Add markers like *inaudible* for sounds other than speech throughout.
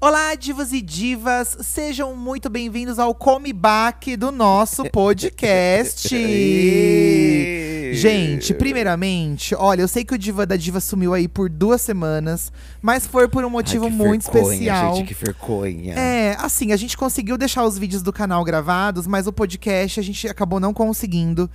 Olá, divas e divas, sejam muito bem-vindos ao Come Back do nosso podcast. *laughs* Gente, primeiramente, olha, eu sei que o Diva da Diva sumiu aí por duas semanas, mas foi por um motivo Ai, muito vergonha, especial. Gente, que vergonha. É, assim, a gente conseguiu deixar os vídeos do canal gravados, mas o podcast a gente acabou não conseguindo.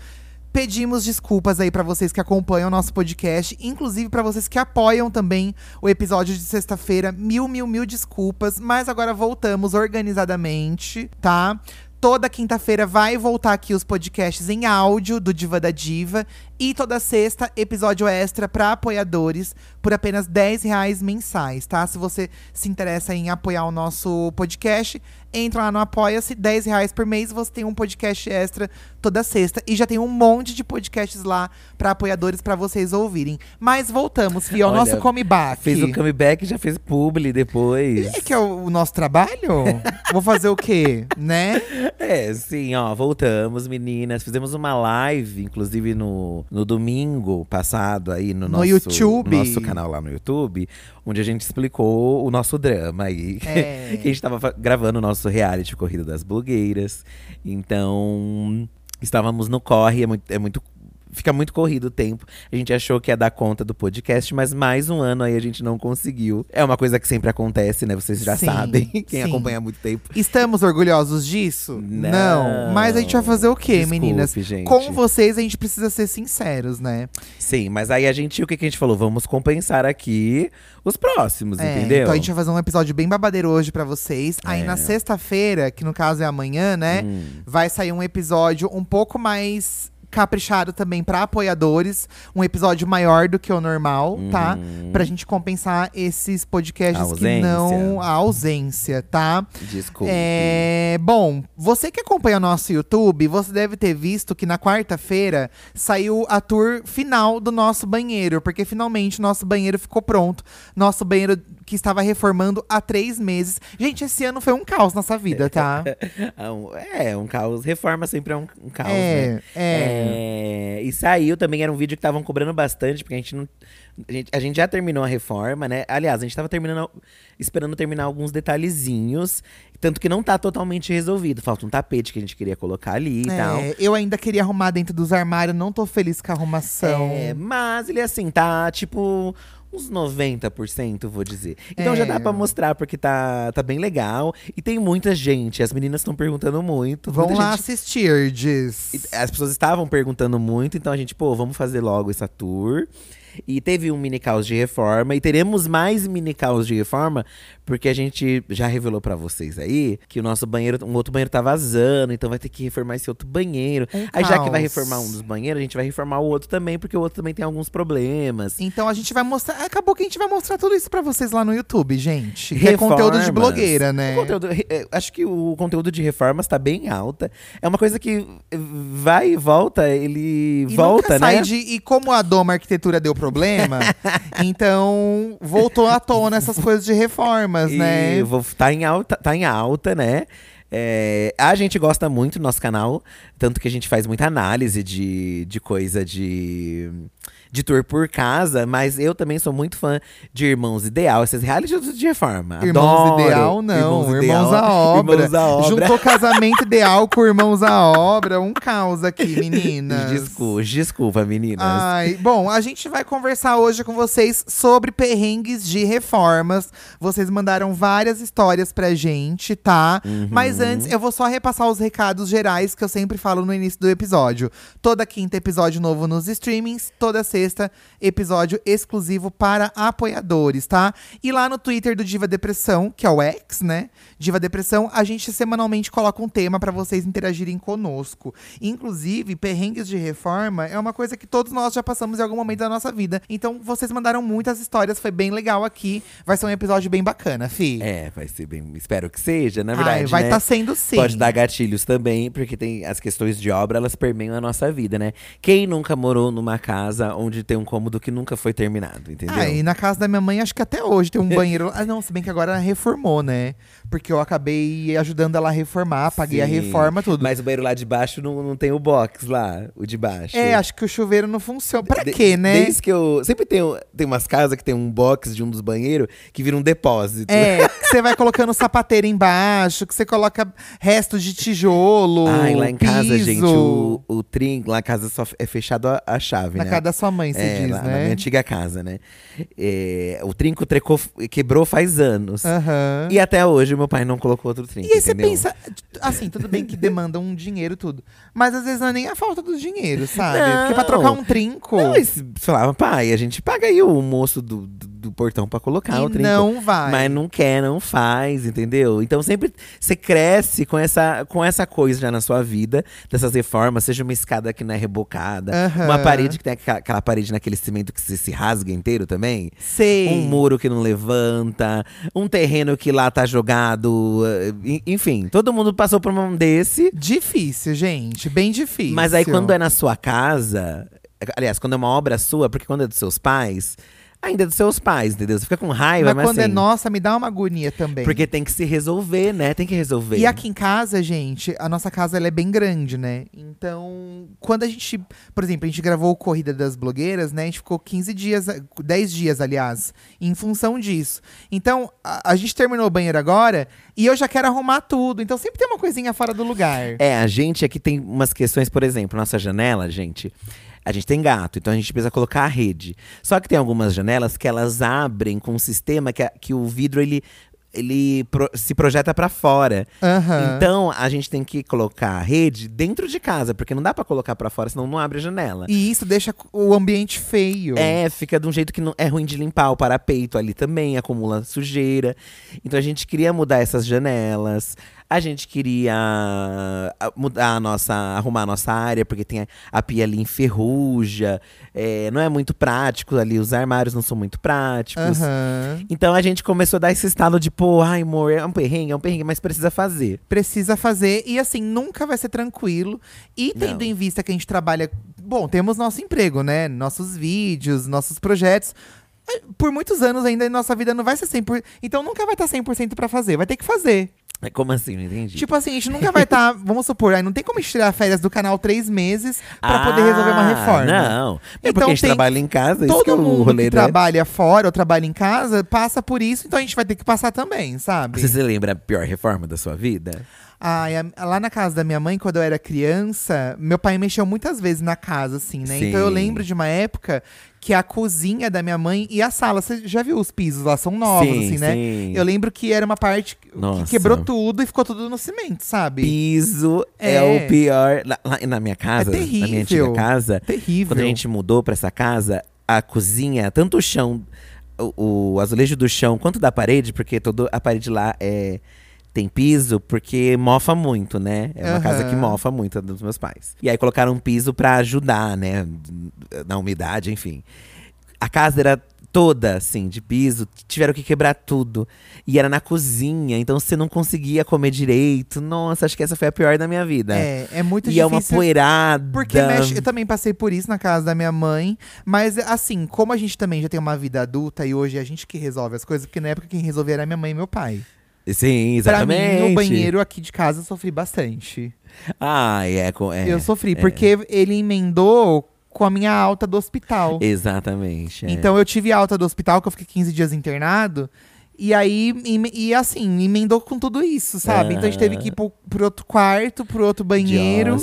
Pedimos desculpas aí pra vocês que acompanham o nosso podcast, inclusive pra vocês que apoiam também o episódio de sexta-feira. Mil, mil, mil desculpas, mas agora voltamos organizadamente, tá? Toda quinta-feira vai voltar aqui os podcasts em áudio do Diva da Diva. E toda sexta, episódio extra para apoiadores por apenas 10 reais mensais, tá? Se você se interessa em apoiar o nosso podcast, entra lá no Apoia-se, 10 reais por mês, você tem um podcast extra toda sexta. E já tem um monte de podcasts lá para apoiadores para vocês ouvirem. Mas voltamos, Fih, ao Olha, nosso comeback. Fez o comeback e já fez publi depois. É que é o, o nosso trabalho? Vou fazer o quê, né? É, sim, ó, voltamos, meninas. Fizemos uma live, inclusive no, no domingo passado aí no, No nosso, YouTube. no nosso canal lá no YouTube, onde a gente explicou o nosso drama aí. É. *laughs* que a gente tava fa- gravando o nosso reality Corrida das Blogueiras. Então, estávamos no corre, é muito. É muito Fica muito corrido o tempo. A gente achou que ia dar conta do podcast, mas mais um ano aí a gente não conseguiu. É uma coisa que sempre acontece, né? Vocês já Sim, sabem, *laughs* quem sim. acompanha há muito tempo. Estamos orgulhosos disso? Não. Mas a gente vai fazer o quê, Desculpe, meninas? gente. Com vocês, a gente precisa ser sinceros, né? Sim, mas aí a gente, o que, que a gente falou? Vamos compensar aqui os próximos, É, entendeu? Então a gente vai fazer um episódio bem babadeiro hoje pra vocês. Aí É. na sexta-feira, que no caso é amanhã, né? Hum. Vai sair um episódio um pouco mais caprichado também pra apoiadores. Um episódio maior do que o normal, tá? Uhum. Pra gente compensar esses podcasts que não. A ausência, tá? Desculpe. É, bom, você que acompanha o nosso YouTube, você deve ter visto que na quarta-feira saiu a tour final do nosso banheiro, porque finalmente nosso banheiro ficou pronto. Nosso banheiro que estava reformando há três meses. Gente, esse ano foi um caos nessa vida, tá? *laughs* É um- É, um caos. Reforma sempre é um, um caos, É, né? é. É, E saiu também, era um vídeo que estavam cobrando bastante, porque a gente não. A gente, a gente já terminou a reforma, né? Aliás, a gente tava terminando, esperando terminar alguns detalhezinhos. Tanto que não tá totalmente resolvido. Falta um tapete que a gente queria colocar ali e tal. É, eu ainda queria arrumar dentro dos armários, não tô feliz com a arrumação. É, mas ele assim, tá tipo uns 90%, vou dizer. Então já É. dá pra mostrar porque tá, tá bem legal. E tem muita gente, as meninas estão perguntando muito. Vão lá gente- assistir, diz. As pessoas estavam perguntando muito, então a gente, pô, vamos fazer logo essa tour. E teve um mini caos de reforma. E teremos mais mini caos de reforma, porque a gente já revelou pra vocês aí que o nosso banheiro, um outro banheiro tá vazando, então vai ter que reformar esse outro banheiro. Um aí já que vai reformar um dos banheiros, a gente vai reformar o outro também, porque o outro também tem alguns problemas. Então a gente vai mostrar. Acabou que a gente vai mostrar tudo isso pra vocês lá no YouTube, gente. Que é conteúdo de blogueira, né? Conteúdo- eh, acho que o conteúdo de reformas tá bem alta. É uma coisa que vai e volta, ele E volta, né? de- e como a Doma Arquitetura deu problema, *laughs* então voltou à tona essas coisas de reformas, E né? vou- tá, em alta, tá em alta, né? É, a gente gosta muito do nosso canal, tanto que a gente faz muita análise de, de coisa de, de tour por casa, mas eu também sou muito fã de Irmãos Ideal, esses reality de reforma. Irmãos Adoro. Ideal, não. Irmãos, Ideal, à obra. Irmãos à obra. Juntou casamento ideal com Irmãos à obra. Um caos aqui, *laughs* meninas. Desculpa, desculpa, meninas. Ai, bom, a gente vai conversar hoje com vocês sobre perrengues de reformas. Vocês mandaram várias histórias pra gente, tá? Uhum. Mas antes, eu vou só repassar os recados gerais que eu sempre falo no início do episódio. Toda quinta, episódio novo nos streamings. Toda sexta, sexta, episódio exclusivo para apoiadores, tá? E lá no Twitter do Diva Depressão, que é o X, né? Diva Depressão, a gente semanalmente coloca um tema para vocês interagirem conosco. Inclusive, perrengues de reforma é uma coisa que todos nós já passamos em algum momento da nossa vida. Então, vocês mandaram muitas histórias, foi bem legal aqui. Vai ser um episódio bem bacana, Fi. É, vai ser bem. Espero que seja, na verdade. Ai, vai né? estar sendo sim. Pode dar gatilhos também, porque tem as questões de obra, elas permeiam a nossa vida, né? Quem nunca morou numa casa onde tem um cômodo que nunca foi terminado, entendeu? Ah, e na casa da minha mãe, acho que até hoje tem um *laughs* banheiro. ah, não, se bem que agora ela reformou, né? Porque eu acabei ajudando ela a reformar, paguei a Sim. reforma, tudo. Mas o banheiro lá de baixo não, não tem o box lá, o de baixo. É, acho que o chuveiro não funciona. Pra De- quê, né? Desde que eu. Sempre tem, tem umas casas que tem um box de um dos banheiros que vira um depósito. É, *laughs* que você vai colocando sapateira embaixo, que você coloca restos de tijolo. Ai, lá em casa, piso. gente, o, o trim, lá em casa só é fechado a, a chave, Na né? casa da sua mãe, você é, diz, lá, na né? minha antiga casa, né? É, o trinco trecou, quebrou faz anos. Aham. E até hoje meu pai não colocou outro trinco. E aí você pensa, assim, tudo bem que demanda um dinheiro tudo. Mas às vezes não é nem a falta do dinheiro, sabe? Não. Porque pra trocar um trinco. Não, mas você falava, pai, a gente paga aí o moço do, do, do portão pra colocar o e trinco. não vai. Mas não quer, não faz, entendeu? Então sempre você cresce com essa, com essa coisa já na sua vida, dessas reformas, seja uma escada que não é rebocada, Aham. uma parede que tem aquela, aquela parede naquele cimento que se, se rasga inteiro também. Sei. Um muro que não levanta, um terreno que lá tá jogado. eh, en- Enfim, todo mundo passou por um desse. Difícil, gente. Bem difícil. Mas aí quando é na sua casa, aliás, quando é uma obra sua, porque quando é dos seus pais, ainda é dos seus pais, entendeu? Você fica com raiva, Mas mas, quando é assim, nossa, me dá uma agonia também. Porque tem que se resolver, né? Tem que resolver. E aqui em casa, gente, a nossa casa ela é bem grande, né? Então, quando a gente, por exemplo, a gente gravou o Corrida das Blogueiras, né? A gente ficou 15 dias, 10 dias, aliás, em função disso. Então, a, a gente terminou o banheiro agora e eu já quero arrumar tudo. Então, sempre tem uma coisinha fora do lugar. É, a gente aqui tem umas questões, por exemplo, nossa janela, gente. A gente tem gato, então a gente precisa colocar a rede. Só que tem algumas janelas que elas abrem com um sistema que, a- que o vidro ele, ele pro- se projeta pra fora. Aham. Então a gente tem que colocar a rede dentro de casa, porque não dá pra colocar pra fora, senão não abre a janela. E isso deixa o ambiente feio. É, fica de um jeito que não, é ruim de limpar. O parapeito ali também acumula sujeira. Então a gente queria mudar essas janelas. A gente queria ah, mudar a nossa, arrumar a nossa área, porque tem a, a pia ali enferruja. É, não é muito prático ali, os armários não são muito práticos. Aham. Então a gente começou a dar esse estalo de, pô, ai amor, é um perrengue, é um perrengue, mas precisa fazer. Precisa fazer. E assim, nunca vai ser tranquilo. E tendo Não. em vista que a gente trabalha. Bom, temos nosso emprego, né? Nossos vídeos, nossos projetos. Por muitos anos ainda nossa vida não vai ser 100%. Então nunca vai estar 100% pra fazer. Vai ter que fazer. É, Como assim? Não entendi. Tipo assim, a gente nunca vai estar. *laughs* vamos supor, aí não tem como gente tirar férias do canal três meses pra poder resolver uma Ah, reforma. Não. É Então porque a gente tem- trabalha em casa, isso que é Todo mundo rolê, que né? trabalha fora ou trabalha em casa passa por isso, então a gente vai ter que passar também, sabe? Você se lembra a pior reforma da sua vida? Ai, a- lá na casa da minha mãe, quando eu era criança, meu pai mexeu muitas vezes na casa, assim, né? Então eu Sim. lembro de uma época que a cozinha da minha mãe e a sala, você já viu os pisos lá? São novos, Sim, assim, né? sim. Eu lembro que era uma parte que Nossa. quebrou tudo e ficou tudo no cimento, sabe? Piso é, É. o pior. Lá, lá na minha casa, É na minha antiga terrível. casa, Terrível. quando a gente mudou pra essa casa, a cozinha, tanto o chão, o, o azulejo do chão, quanto da parede, porque toda a parede lá é tem piso, porque mofa muito, né? É uma casa que mofa muito, a dos meus pais. E aí colocaram um piso pra ajudar, né? Na umidade, enfim. A casa era toda, assim, de piso. Tiveram que quebrar tudo. E era na cozinha, então você não conseguia comer direito. Nossa, acho que essa foi a pior da minha vida. É, é muito e é uma difícil. poeirada. Porque mexe, eu também passei por isso na casa da minha mãe. Mas, assim, como a gente também já tem uma vida adulta e hoje é a gente que resolve as coisas, porque na época quem resolvia era minha mãe e meu pai. Sim, Pra exatamente. mim, o banheiro aqui de casa eu sofri bastante. Ah, é. é eu sofri, é. porque ele emendou com a minha alta do hospital. Exatamente. é. Então eu tive alta do hospital, que eu fiquei 15 dias internado. E aí, em- e assim, emendou com tudo isso, sabe? Então a gente teve que ir pro, pro outro quarto, pro outro banheiro.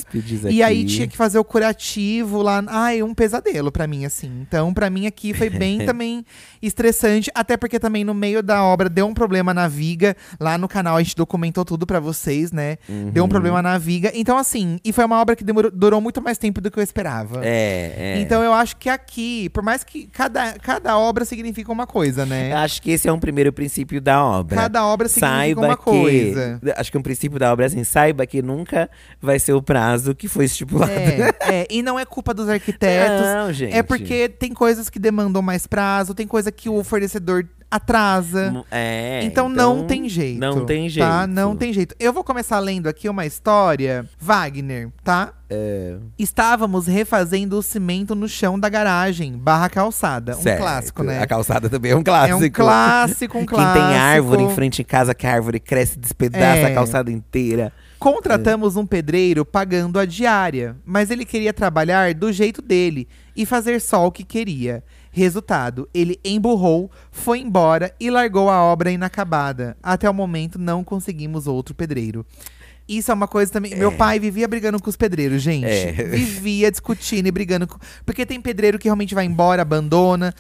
E aí tinha que fazer o curativo lá. Ai, um pesadelo pra mim, assim. Então, pra mim aqui foi bem *laughs* também estressante. Até porque também no meio da obra deu um problema na viga. Lá no canal a gente documentou tudo pra vocês, né? Deu um Uhum. problema na viga. Então, assim, e foi uma obra que demorou, durou muito mais tempo do que eu esperava. É, é. Então eu acho que aqui, por mais que cada, cada obra significa uma coisa, né? Eu acho que esse é um primeiro princípio da obra. Cada obra significa saiba uma que, coisa. Acho que um princípio da obra é assim: saiba que nunca vai ser o prazo que foi estipulado. É, é, e não é culpa dos arquitetos. Não, gente. É porque tem coisas que demandam mais prazo, tem coisa que o fornecedor atrasa. É, então, não tem jeito. Não tem jeito. Tá? Não tem jeito. Eu vou começar lendo aqui uma história. Wagner, tá? É, Estávamos refazendo o cimento no chão da garagem, barra calçada. Um certo. clássico, né? A calçada também é um É clássico. um *laughs* clássico, um Quem clássico. tem árvore em frente em casa, que a árvore cresce, despedaça É. a calçada inteira. Contratamos um pedreiro pagando a diária, mas ele queria trabalhar do jeito dele e fazer só o que queria. Resultado, ele emburrou, foi embora e largou a obra inacabada. Até o momento não conseguimos outro pedreiro. Isso é uma coisa também. Meu pai vivia brigando com os pedreiros, gente. É. Vivia discutindo e brigando. Com... Porque tem pedreiro que realmente vai embora, abandona.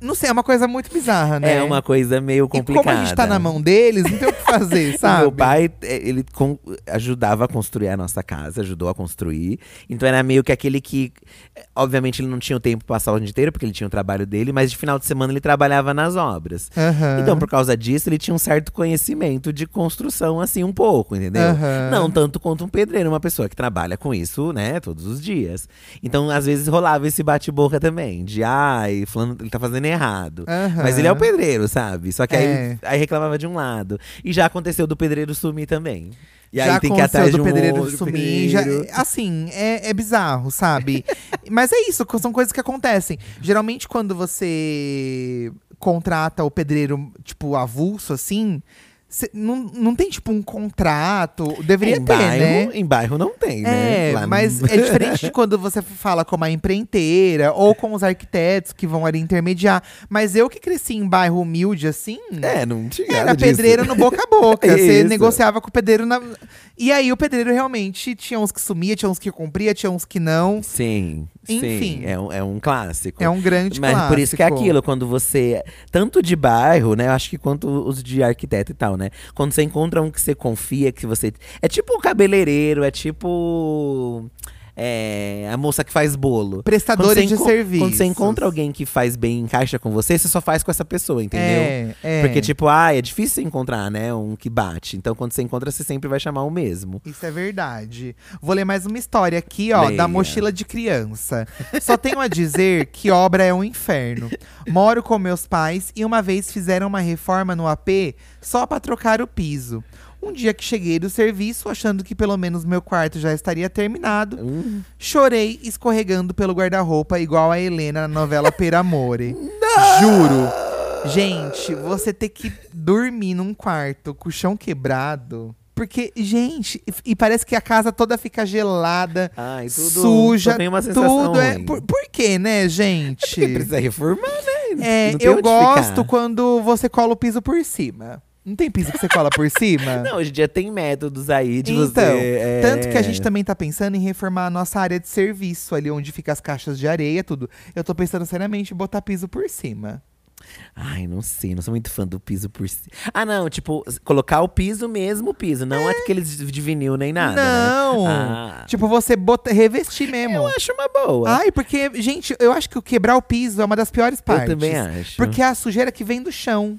Não sei, é uma coisa muito bizarra, né? É uma coisa meio E complicada. como a gente tá na mão deles, não tem o que fazer, *laughs* sabe? Meu pai, é, ele ajudava a construir a nossa casa, ajudou a construir. Então era meio que aquele que. é, Obviamente ele não tinha o tempo pra passar o dia inteiro, porque ele tinha o trabalho dele, mas de final de semana ele trabalhava nas obras. Aham. Então, por causa disso, ele tinha um certo conhecimento de construção, assim, um pouco, entendeu? Aham. Não tanto quanto um pedreiro, uma pessoa que trabalha com isso, né, todos os dias. Então, às vezes rolava esse bate-boca também, de ai, fulano, ele tá fazendo errado. Aham. Mas ele é o pedreiro, sabe? Só que aí, É. aí reclamava de um lado. E já aconteceu do pedreiro sumir também. E já aí tem que ir atrás do um pedreiro outro sumir. já- pedreiro. assim, é, é bizarro, sabe? *laughs* Mas é isso, são coisas que acontecem. Geralmente, quando você contrata o pedreiro, tipo, avulso, assim. Cê- não, não tem, tipo, um contrato. Deveria em ter, bairro, né? Em bairro não tem, né? É, Lá mas é diferente de *laughs* quando você fala com uma empreiteira ou com os arquitetos que vão ali intermediar. Mas eu que cresci em bairro humilde, assim. É, não tinha Era disso. pedreiro no boca a boca. *laughs* Você negociava com o pedreiro na. E aí o pedreiro realmente tinha uns que sumia, tinha uns que cumpria, tinha uns que não. Sim, Enfim. sim. É um, é um clássico. É um grande Mas clássico. por isso que é aquilo, quando você. Tanto de bairro, né? Eu acho que quanto os de arquiteto e tal, né? Quando você encontra um que você confia, que você. É tipo o cabeleireiro, é tipo. É, a moça que faz bolo. Prestadores de serviços. Quando você encontra alguém que faz bem, encaixa com você, você só faz com essa pessoa, entendeu? É, é. Porque, tipo, ah, é difícil encontrar, né? Um que bate. Então, quando você encontra, você sempre vai chamar o mesmo. Isso é verdade. Vou ler mais uma história aqui, ó, Leia. da mochila de criança. Só tenho a dizer que obra é um inferno. Moro com meus pais e uma vez fizeram uma reforma no AP só pra trocar o piso. Um dia que cheguei do serviço, achando que pelo menos meu quarto já estaria terminado, Hum. chorei escorregando pelo guarda-roupa igual a Helena na novela Per Amore. *laughs* Juro. Gente, você ter que dormir num quarto com o chão quebrado. Porque, gente, e- e parece que a casa toda fica gelada, Ai, tudo. suja, só tem uma sensação tudo é. Por, por quê, né, gente? Porque precisa reformar, né? É, Não eu gosto ficar. quando você cola o piso por cima. Não tem piso que você cola por cima? *laughs* Não, hoje em dia tem métodos aí de Então, você. é, tanto que a gente também tá pensando em reformar a nossa área de serviço, ali onde fica as caixas de areia, tudo. Eu tô pensando seriamente em botar piso por cima. Ai, não sei, não sou muito fã do piso por cima. Ah, não, tipo, colocar o piso mesmo, o piso, não aqueles de vinil nem nada. né? Não! Ah, Tipo, você bota, revestir mesmo. eu acho uma boa. Ai, porque, gente, eu acho que o quebrar o piso é uma das piores partes. também acho. Porque é a sujeira que vem do chão.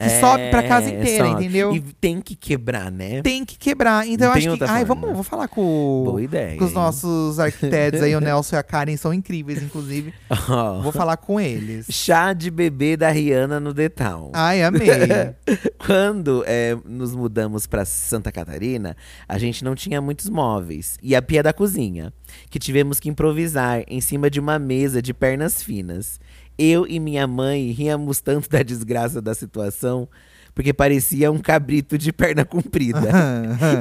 Que sobe pra casa É, inteira, sobe. entendeu? E tem que quebrar, né? Tem que quebrar. Então eu acho que. Ai, forma. vamos, vou falar com, Boa ideia. com os nossos arquitetos aí, o *laughs* Nelson e a Karen são incríveis, inclusive. *laughs* Ó, Vou falar com eles. Chá de bebê da Rihanna no Detal. Ai, amei. *laughs* Quando é, nos mudamos para Santa Catarina, a gente não tinha muitos móveis. E a pia da cozinha, que tivemos que improvisar em cima de uma mesa de pernas finas. Eu e minha mãe ríamos tanto da desgraça da situação, porque parecia um cabrito de perna comprida.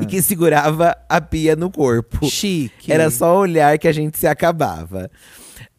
e *laughs* que segurava a pia no corpo. Chique. Era só olhar que a gente se acabava.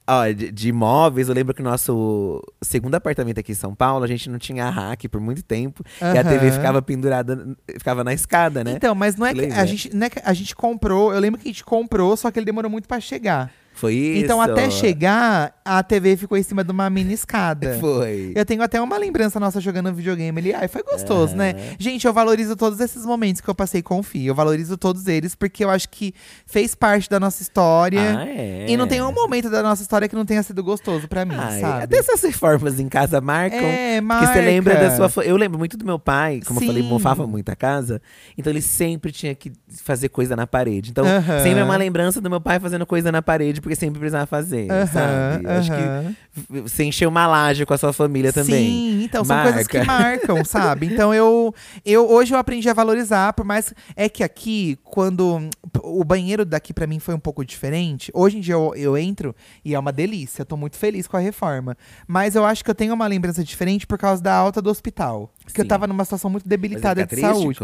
Ó, de, de imóveis, eu lembro que o nosso segundo apartamento aqui em São Paulo, a gente não tinha rack por muito tempo. E a TV ficava pendurada, ficava na escada, né? Então, mas não é que a gente, não é que a gente comprou. Eu lembro que a gente comprou, só que ele demorou muito pra chegar. Foi isso. Então, até chegar, a TV ficou em cima de uma mini escada. *laughs* Foi. Eu tenho até uma lembrança nossa jogando videogame ali. Ai, foi gostoso, É. né? Gente, eu valorizo todos esses momentos que eu passei com o Fih. Eu valorizo todos eles, porque eu acho que fez parte da nossa história. Ah, é. E não tem um momento da nossa história que não tenha sido gostoso pra mim, Ai, sabe? Até essas reformas em casa marcam. É, Porque marca. você lembra da sua. Eu lembro muito do meu pai, como eu falei, Sim. mofava muito a casa. Então ele sempre tinha que fazer coisa na parede. Então, Aham. sempre é uma lembrança do meu pai fazendo coisa na parede, porque sempre precisava fazer, Aham, sabe? Acho aham. que você encheu uma laje com a sua família também. Sim, então são Marca. coisas que *laughs* marcam, sabe? Então eu, eu hoje eu aprendi a valorizar, por mais é que aqui quando o banheiro daqui pra mim foi um pouco diferente. Hoje em dia eu, eu entro e é uma delícia, eu tô muito feliz com a reforma. Mas eu acho que eu tenho uma lembrança diferente por causa da alta do hospital, porque eu Sim. tava numa situação muito debilitada de triste saúde.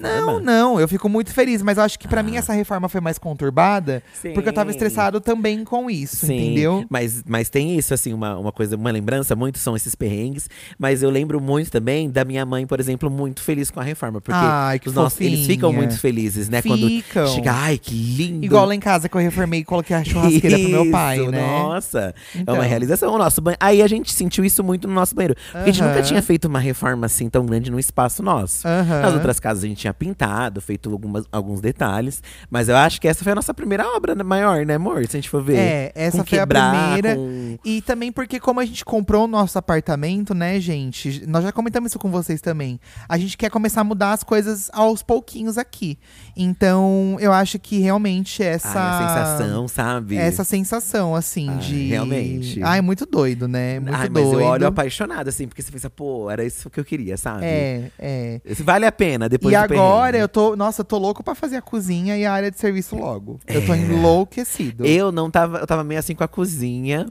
Não, não, eu fico muito feliz, mas eu acho que pra mim Ah. essa reforma foi mais conturbada, porque eu tava Sim. estressado também com isso, Sim, entendeu? Mas, mas tem isso, assim, uma, uma coisa, uma lembrança muito são esses perrengues. Mas eu lembro muito também da minha mãe, por exemplo, muito feliz com a reforma. Porque Ai, os nossos, eles ficam muito felizes, né? Ficam. Quando chega, ai, que lindo. Igual lá em casa que eu reformei e coloquei a churrasqueira pro meu pai, Isso, né? Nossa, é Então. uma realização. O nosso banho. Aí a gente sentiu isso muito no nosso banheiro. A gente nunca tinha feito uma reforma assim tão grande num espaço nosso. Aham. Nas outras casas a gente tinha pintado, feito algumas, alguns detalhes. Mas eu acho que essa foi a nossa primeira obra né, maior, né, amor? Se a gente for ver. É, essa Com foi quebrar, a primeira. com- E também porque, como a gente comprou o nosso apartamento, né, gente? Nós já comentamos isso com vocês também. A gente quer começar a mudar as coisas aos pouquinhos aqui. Então, eu acho que realmente essa. Ai, a sensação, sabe? Essa sensação, assim, Ai, de. realmente. Ai, muito doido, né? Muito Ai, mas doido. eu olho apaixonado, assim, porque você pensa, pô, era isso que eu queria, sabe? É, é. Vale a pena depois e agora perrengue. eu tô. Nossa, eu tô louco pra fazer a cozinha e a área de serviço logo. Eu tô enlouquecido. É. Eu não tava. Eu tava meio assim com a cozinha.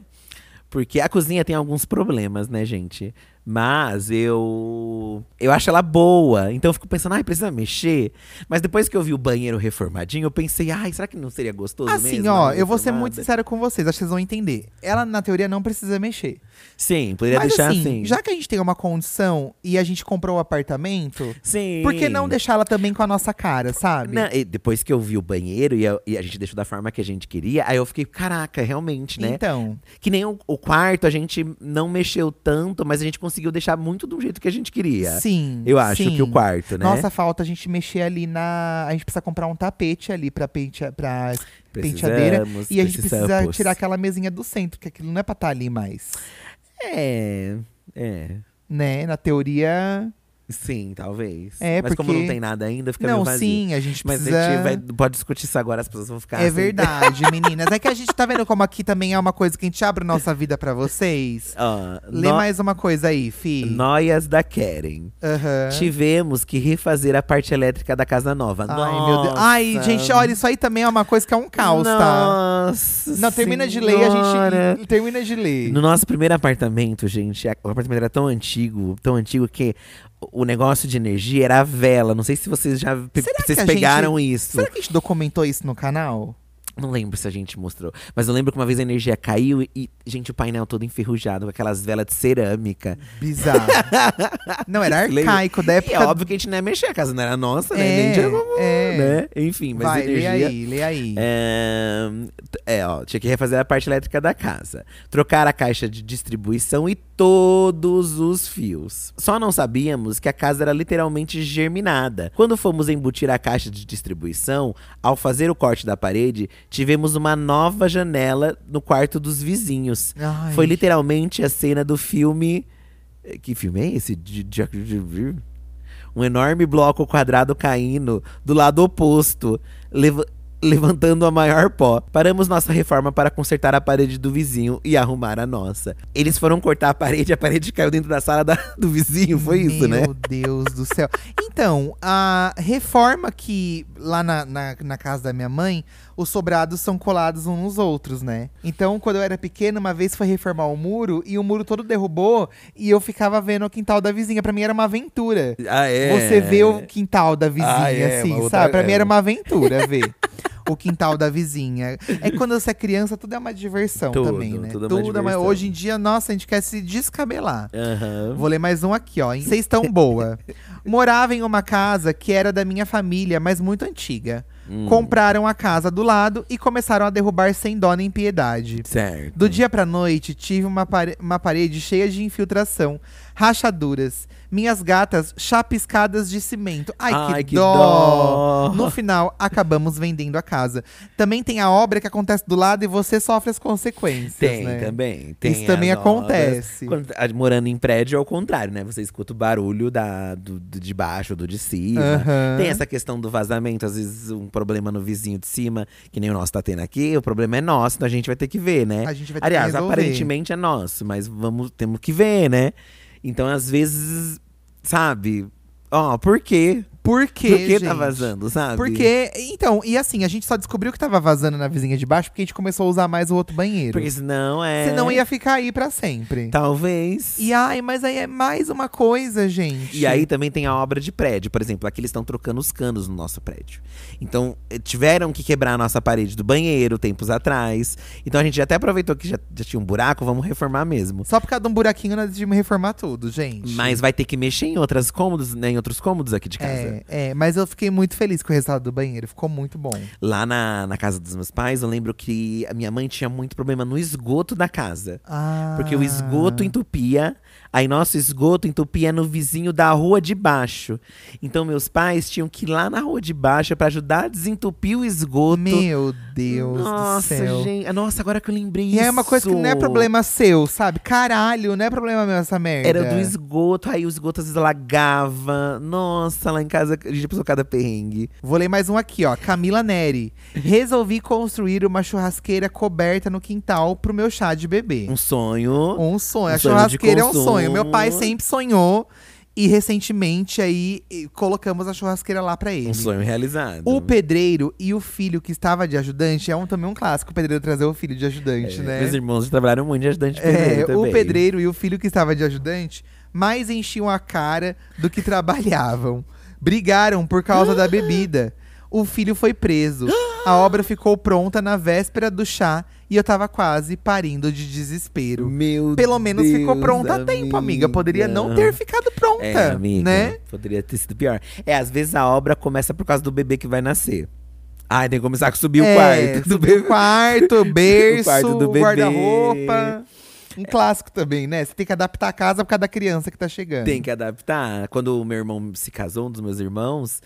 Porque a cozinha tem alguns problemas, né, gente? Mas eu. Eu acho ela boa. Então eu fico pensando, ai, precisa mexer. Mas depois que eu vi o banheiro reformadinho, eu pensei, ai, será que não seria gostoso Assim, mesmo? ó, ela eu vou ser muito sincero com vocês, acho que vocês vão entender. Ela, na teoria, não precisa mexer. Sim, poderia Mas deixar assim, assim. já que a gente tem uma condição e a gente comprou o apartamento, Sim. por que não deixar ela também com a nossa cara, sabe? Não, e depois que eu vi o banheiro e a, e a gente deixou da forma que a gente queria, aí eu fiquei, caraca, realmente, né? Então, Que nem o, o quarto, a gente não mexeu tanto, mas a gente conseguiu deixar muito do jeito que a gente queria. sim. Eu acho sim. que o quarto, né? Nossa, falta a gente mexer ali na. A gente precisa comprar um tapete ali pra, pente... pra penteadeira. E a gente precisa tirar aquela mesinha do centro, que aquilo não é pra estar ali mais. É, é. Né? Na teoria. Sim, talvez. É, Mas como porque- não tem nada ainda, fica não, meio vazio. sim, a gente Mas precisa. a gente vai, pode discutir isso agora, as pessoas vão ficar É assim. verdade, *laughs* meninas. É que a gente tá vendo como aqui também é uma coisa que a gente abre nossa vida pra vocês. Ó, Lê nó- mais uma coisa aí, fi. Noias da Keren. Aham. Tivemos que refazer a parte elétrica da casa nova. Ai, meu Deus. Ai, Nossa. gente, olha, isso aí também é uma coisa que é um caos, tá? Nossa Não, termina de ler, a Senhora. gente. Termina de ler. No nosso primeiro apartamento, gente, o apartamento era tão antigo, tão antigo que o negócio de energia era a vela. Não sei se vocês já pe- Será que vocês pegaram isso. Será que a gente documentou isso no canal? Não lembro se a gente mostrou. Mas eu lembro que uma vez a energia caiu e, e, gente, o painel todo enferrujado, com aquelas velas de cerâmica. Bizarro. *laughs* não, era arcaico, da E época. é óbvio que a gente não ia mexer, a casa não era nossa, né? É, tinha como, é. né? Enfim, mas Vai, energia. lê aí, lê aí. É, é, ó, tinha que refazer a parte elétrica da casa. Trocar a caixa de distribuição e todos os fios. Só não sabíamos que a casa era literalmente germinada. Quando fomos embutir a caixa de distribuição, ao fazer o corte da parede, tivemos uma nova janela no quarto dos vizinhos. Ai. Foi literalmente a cena do filme. eh, Que filme é esse? Um enorme bloco quadrado caindo do lado oposto, leva- levantando a maior pó. Paramos nossa reforma para consertar a parede do vizinho e arrumar a nossa. Eles foram cortar a parede, a parede caiu dentro da sala da- do vizinho, foi isso, né? Meu Deus do céu. Então, a reforma que lá na, na, na casa da minha mãe, os sobrados são colados uns nos outros, né? Então, quando eu era pequena, uma vez foi reformar o muro e o muro todo derrubou e eu ficava vendo o quintal da vizinha. Pra mim era uma aventura. Ah, é. Você vê o quintal da vizinha, Ah, é, assim, uma outra- sabe? Pra mim é. era uma aventura ver. *laughs* o quintal da vizinha. É que quando você é criança, tudo é uma diversão Tudo, também, né? tudo é uma é diversão. Hoje em dia, nossa, a gente quer se descabelar. Aham. Vou ler mais um aqui, ó. Vocês estão boa. Morava em uma casa que era da minha família, mas muito antiga. Hum. Compraram a casa do lado e começaram a derrubar sem dó nem piedade. Certo. Do dia pra noite, tive uma, pare- uma parede cheia de infiltração, rachaduras. Minhas gatas chapiscadas de cimento. Ai, Ai, que, que dó. dó. No final, acabamos vendendo a casa. Também tem a obra que acontece do lado e você sofre as consequências, Tem né? também. Tem Isso também acontece. Quando, morando em prédio é o contrário, né? Você escuta o barulho da, do, do de baixo, do de cima. Aham. Tem essa questão do vazamento, às vezes um problema no vizinho de cima, que nem o nosso tá tendo aqui, o problema é nosso, então a gente vai ter que ver, né? A gente vai ter Aliás, que resolver. aparentemente é nosso, mas vamos, temos que ver, né? Então, às vezes, sabe? Ó, por quê? Por quê, por que tá gente? vazando, sabe? Porque, então, e assim, a gente só descobriu que tava vazando na vizinha de baixo porque a gente começou a usar mais o outro banheiro. Porque senão é. Senão ia ficar aí pra sempre. Talvez. E ai, mas aí é mais uma coisa, gente. E aí também tem a obra de prédio. Por exemplo, aqui eles estão trocando os canos no nosso prédio. Então, eh, tiveram que quebrar a nossa parede do banheiro tempos atrás. Então a gente já até aproveitou que já, já tinha um buraco, vamos reformar mesmo. Só por causa de um buraquinho nós decidimos reformar tudo, gente. Mas vai ter que mexer em outras cômodos, né, em outros cômodos aqui de casa. É, é, mas eu fiquei muito feliz com o resultado do banheiro. Ficou muito bom. Lá na, na casa dos meus pais, eu lembro que a minha mãe tinha muito problema no esgoto da casa. Ah. Porque o esgoto entupia, aí nosso esgoto entupia no vizinho da rua de baixo. Então meus pais tinham que ir lá na rua de baixo pra ajudar a desentupir o esgoto. Meu Deus Nossa, do céu. gente. Nossa, agora que eu lembrei E isso. é uma coisa que não é problema seu, sabe? Caralho, não é problema meu essa merda. Era do esgoto, aí o esgoto às vezes alagava. Nossa, lá em casa a gente passou cada perrengue. Vou ler mais um aqui, ó. Camila Neri. Resolvi construir uma churrasqueira coberta no quintal pro meu chá de bebê. Um sonho. Um sonho. Um a sonho churrasqueira é um consumo. Sonho. Meu pai sempre sonhou. E recentemente aí colocamos a churrasqueira lá pra ele. Um sonho realizado. O pedreiro e o filho que estava de ajudante é um, também um clássico, o pedreiro trazer o filho de ajudante, É, né? Meus irmãos trabalharam muito de ajudante É, pedreiro também. o pedreiro e o filho que estava de ajudante mais enchiam a cara do que *laughs* trabalhavam. Brigaram por causa da bebida. O filho foi preso. *gasps* A obra ficou pronta na véspera do chá e eu tava quase parindo de desespero. Meu Pelo menos ficou Deus, pronta a tempo, amiga. Poderia não ter ficado pronta, É, amiga, né? Poderia ter sido pior. É, às vezes a obra começa por causa do bebê que vai nascer. Ai, tem que começar a subir o É, quarto do subir bebê. *laughs* o quarto, berço, O quarto do bebê. guarda-roupa. Um clássico também, né? Você tem que adaptar a casa por causa da criança que tá chegando. Tem que adaptar. Quando o meu irmão se casou, um dos meus irmãos,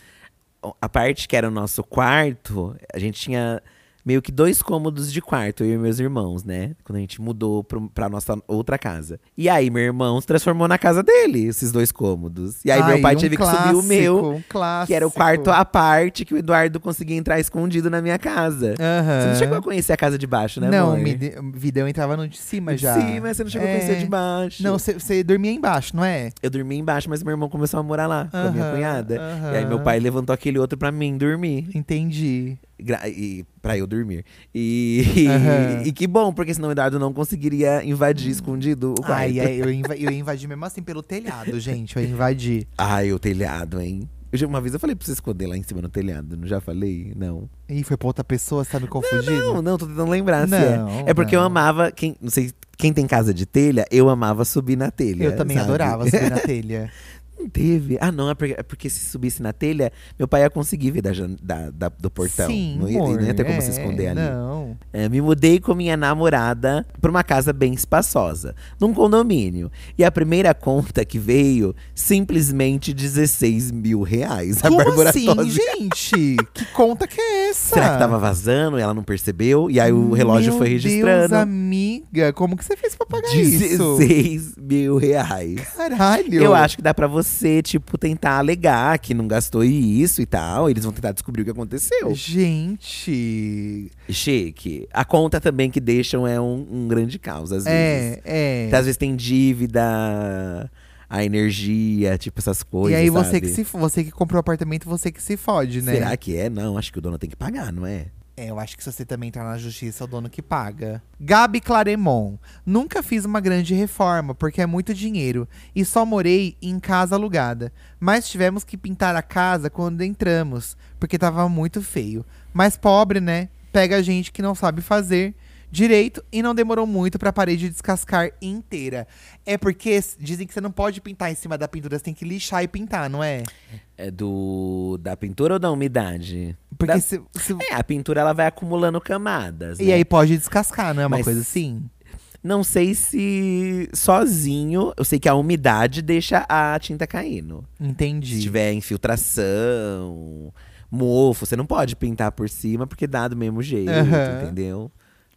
a parte que era o nosso quarto, a gente tinha meio que dois cômodos de quarto, eu e meus irmãos, né? Quando a gente mudou pro, pra nossa outra casa. E aí, meu irmão se transformou na casa dele, esses dois cômodos. E aí, meu Ai, pai um teve que subir o clássico, meu, um clássico. que era o quarto à parte, que o Eduardo conseguia entrar escondido na minha casa. Aham. Você não chegou a conhecer a casa de baixo, né, Não, me de- vida eu entrava no de cima De já. cima, você não chegou a É. conhecer de baixo. Não, você dormia embaixo, não é? Eu dormi embaixo, mas meu irmão começou a morar lá com a minha cunhada. aham. E aí meu pai levantou aquele outro pra mim dormir. Entendi. E, pra eu dormir. E, *laughs* Aham. e que bom, porque senão o Eduardo não conseguiria invadir escondido o quarto. Ai, ai, eu, inva eu ia invadir mesmo assim pelo telhado, gente. Eu ia invadir. Ai, o telhado, hein? Eu uma vez eu falei pra você esconder lá em cima no telhado, não já falei? Não. Ih, foi pra outra pessoa, você tá me confundindo? Não, não, tô tentando lembrar se Não, é. É porque eu não. amava, quem, não sei, quem tem casa de telha, eu amava subir na telha. Eu também sabe? adorava subir na *laughs* telha. Não teve. Ah, não, é porque, é porque se subisse na telha, meu pai ia conseguir ver da, da- da- do portão. Sim, não, ia, amor, não ia ter como se é, esconder ali. Não. É, me mudei com minha namorada pra uma casa bem espaçosa, num condomínio. E a primeira conta que veio, simplesmente 16 mil reais. A Bárbara assim, Tosi. gente? Que conta que é essa? *laughs* Será que tava vazando e ela não percebeu? E aí o relógio Meu foi registrando. Deus, amiga, como que você fez pra pagar isso? 16 mil reais. Caralho. Eu acho que dá pra você, tipo, tentar alegar que não gastou isso e tal. Eles vão tentar descobrir o que aconteceu. Gente. Chique. A conta também que deixam é um, um grande caos, às vezes. É, é. Então, às vezes tem dívida, a energia, tipo essas coisas. e aí você sabe? que se você que comprou o apartamento, você que se fode, né? Será que é? Não, acho que o dono tem que pagar, não é? É, eu acho que se você também entrar na justiça, é o dono que paga. Gabi Claremont. Nunca fiz uma grande reforma, porque é muito dinheiro. E só morei em casa alugada. Mas tivemos que pintar a casa quando entramos, porque tava muito feio. Mas pobre, né? Pega gente que não sabe fazer direito e não demorou muito pra parede descascar inteira. É porque dizem que você não pode pintar em cima da pintura, você tem que lixar e pintar, não é? É do da pintura ou da umidade? Porque Da- se, se- É, a pintura ela vai acumulando camadas. E né? aí pode descascar, não é uma Mas- coisa assim? Não sei se sozinho. Eu sei que a umidade deixa a tinta caindo. Entendi. Se tiver infiltração, mofo, você não pode pintar por cima porque dá do mesmo jeito, Aham. entendeu?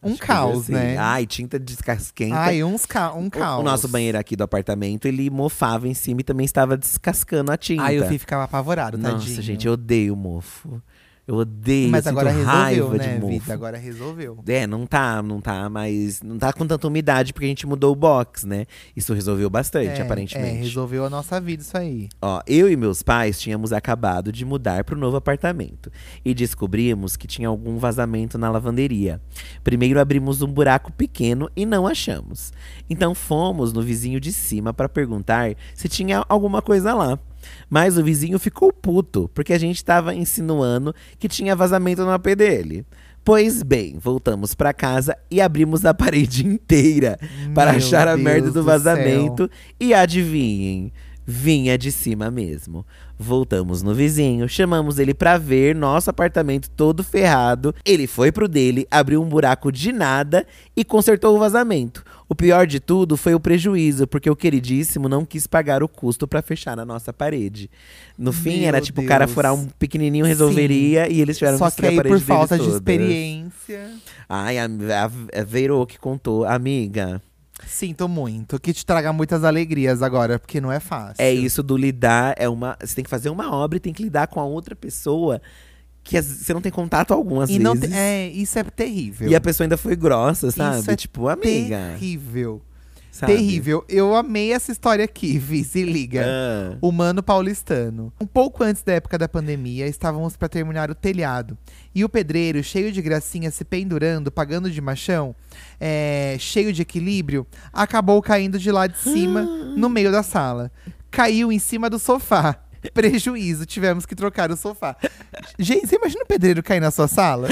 Um caos, né? Ai, tinta descasquenta. Ai, uns ca um O- caos. O nosso banheiro aqui do apartamento, ele mofava em cima e também estava descascando a tinta. Ai, o Fih ficava apavorado, Nossa, tadinho. gente, eu odeio mofo. Eu odeio, Mas eu agora resolveu, raiva né. Vita? Agora resolveu. É, não tá, não tá, mas não tá com tanta umidade porque a gente mudou o box, né? Isso resolveu bastante, É, aparentemente. É, resolveu a nossa vida isso aí. Ó, eu e meus pais tínhamos acabado de mudar pro novo apartamento e descobrimos que tinha algum vazamento na lavanderia. Primeiro abrimos um buraco pequeno e não achamos. Então fomos no vizinho de cima para perguntar se tinha alguma coisa lá. Mas o vizinho ficou puto, porque a gente estava insinuando que tinha vazamento no AP dele. Pois bem, voltamos para casa e abrimos a *laughs* parede inteira para Meu achar a Deus merda do do vazamento. E adivinhem, vinha de cima mesmo. Voltamos no vizinho, chamamos ele pra ver nosso apartamento todo ferrado. Ele foi pro dele, abriu um buraco de nada e consertou o vazamento. O pior de tudo foi o prejuízo, porque o queridíssimo não quis pagar o custo pra fechar a nossa parede. No fim, Meu era tipo o cara Deus. furar um pequenininho resolveria e eles tiveram Só que aí, a por parede deles falta de toda. experiência. Ai, a, a, a que contou. Amiga, Sinto muito. Que te traga muitas alegrias agora, porque não é fácil. É isso do lidar, é uma. Você tem que fazer uma obra e tem que lidar com a outra pessoa que você não tem contato algum às E não vezes. te- é, isso é terrível. E a pessoa ainda foi grossa, sabe? Isso é tipo, amiga. Terrível. sabe? Terrível. Eu amei essa história aqui, *laughs* Vi. Se liga. Ah, Humano paulistano. Um pouco antes da época da pandemia, estávamos para terminar o telhado. E o pedreiro, cheio de gracinha, se pendurando, pagando de machão, é, cheio de equilíbrio, acabou caindo de lá de cima, *gasps* no meio da sala. Caiu em cima do sofá. *laughs* Prejuízo, tivemos que trocar o sofá. Gente, você imagina o pedreiro cair na sua sala?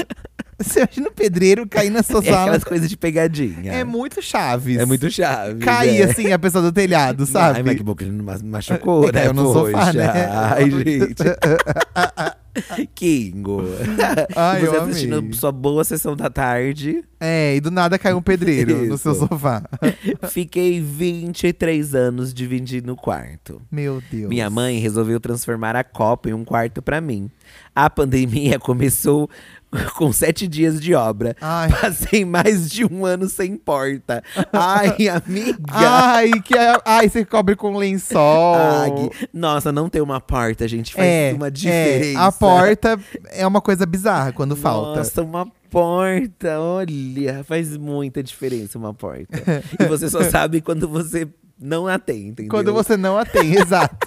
Você imagina o pedreiro cair na sua é sala? aquelas coisas de pegadinha. É muito chaves. É muito chave. Cair assim a pessoa do telhado, sabe? Ai, mas que bom que ele não ma- machucou, *laughs* É, né? caiu no sofá, né? Ai, gente. *laughs* *laughs* Kingo. *laughs* Ai, você eu assistindo amei. sua boa sessão da tarde. É, e do nada caiu um pedreiro no seu sofá. *laughs* Fiquei 23 anos dividindo o quarto. Meu Deus. Minha mãe resolveu transformar a copa em um quarto pra mim. A pandemia começou *laughs* com sete dias de obra. Ai. Passei mais de um ano sem porta. Ai, *laughs* amiga! Ai, que ai, você cobre com lençol. Ai, nossa, não ter uma porta, gente, faz é, uma é, diferença. a porta é uma coisa bizarra quando falta. Nossa, uma porta, olha, faz muita diferença uma porta. *laughs* e você só sabe quando você não a tem, entendeu? Quando você não a tem, exato.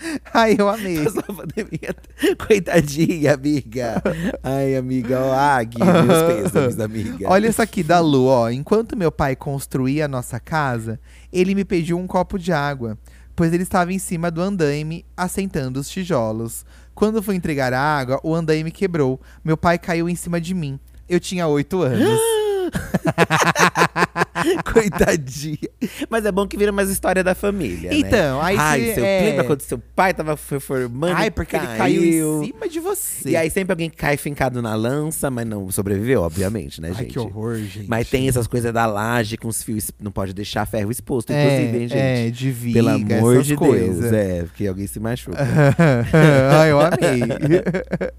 *laughs* Ai, eu amei. Passou a pandemia. *laughs* Coitadinha, amiga. Ai, amiga, ó, Agui, meus pêsames, amiga. Olha isso aqui da Lu, ó. Enquanto meu pai construía a nossa casa, ele me pediu um copo de água, pois ele estava em cima do andaime, assentando os tijolos. Quando fui entregar a água, o andaime quebrou. Meu pai caiu em cima de mim. Eu tinha oito anos. *gasps* *laughs* *laughs* *laughs* Coitadinha. Mas é bom que vira mais história da família, né? Então, aí Ai, se- seu, é. lembra quando seu pai tava formando Ai, porque ele caiu em cima de você. E aí sempre alguém cai fincado na lança, mas não sobreviveu, obviamente, né, Ai, gente? que horror, gente. Mas tem essas coisas da laje com os fios, não pode deixar ferro exposto, é, inclusive, hein, gente? É, de viga, Pelo amor de coisas. Deus, é, porque alguém se machuca. Ai, *laughs* eu amei.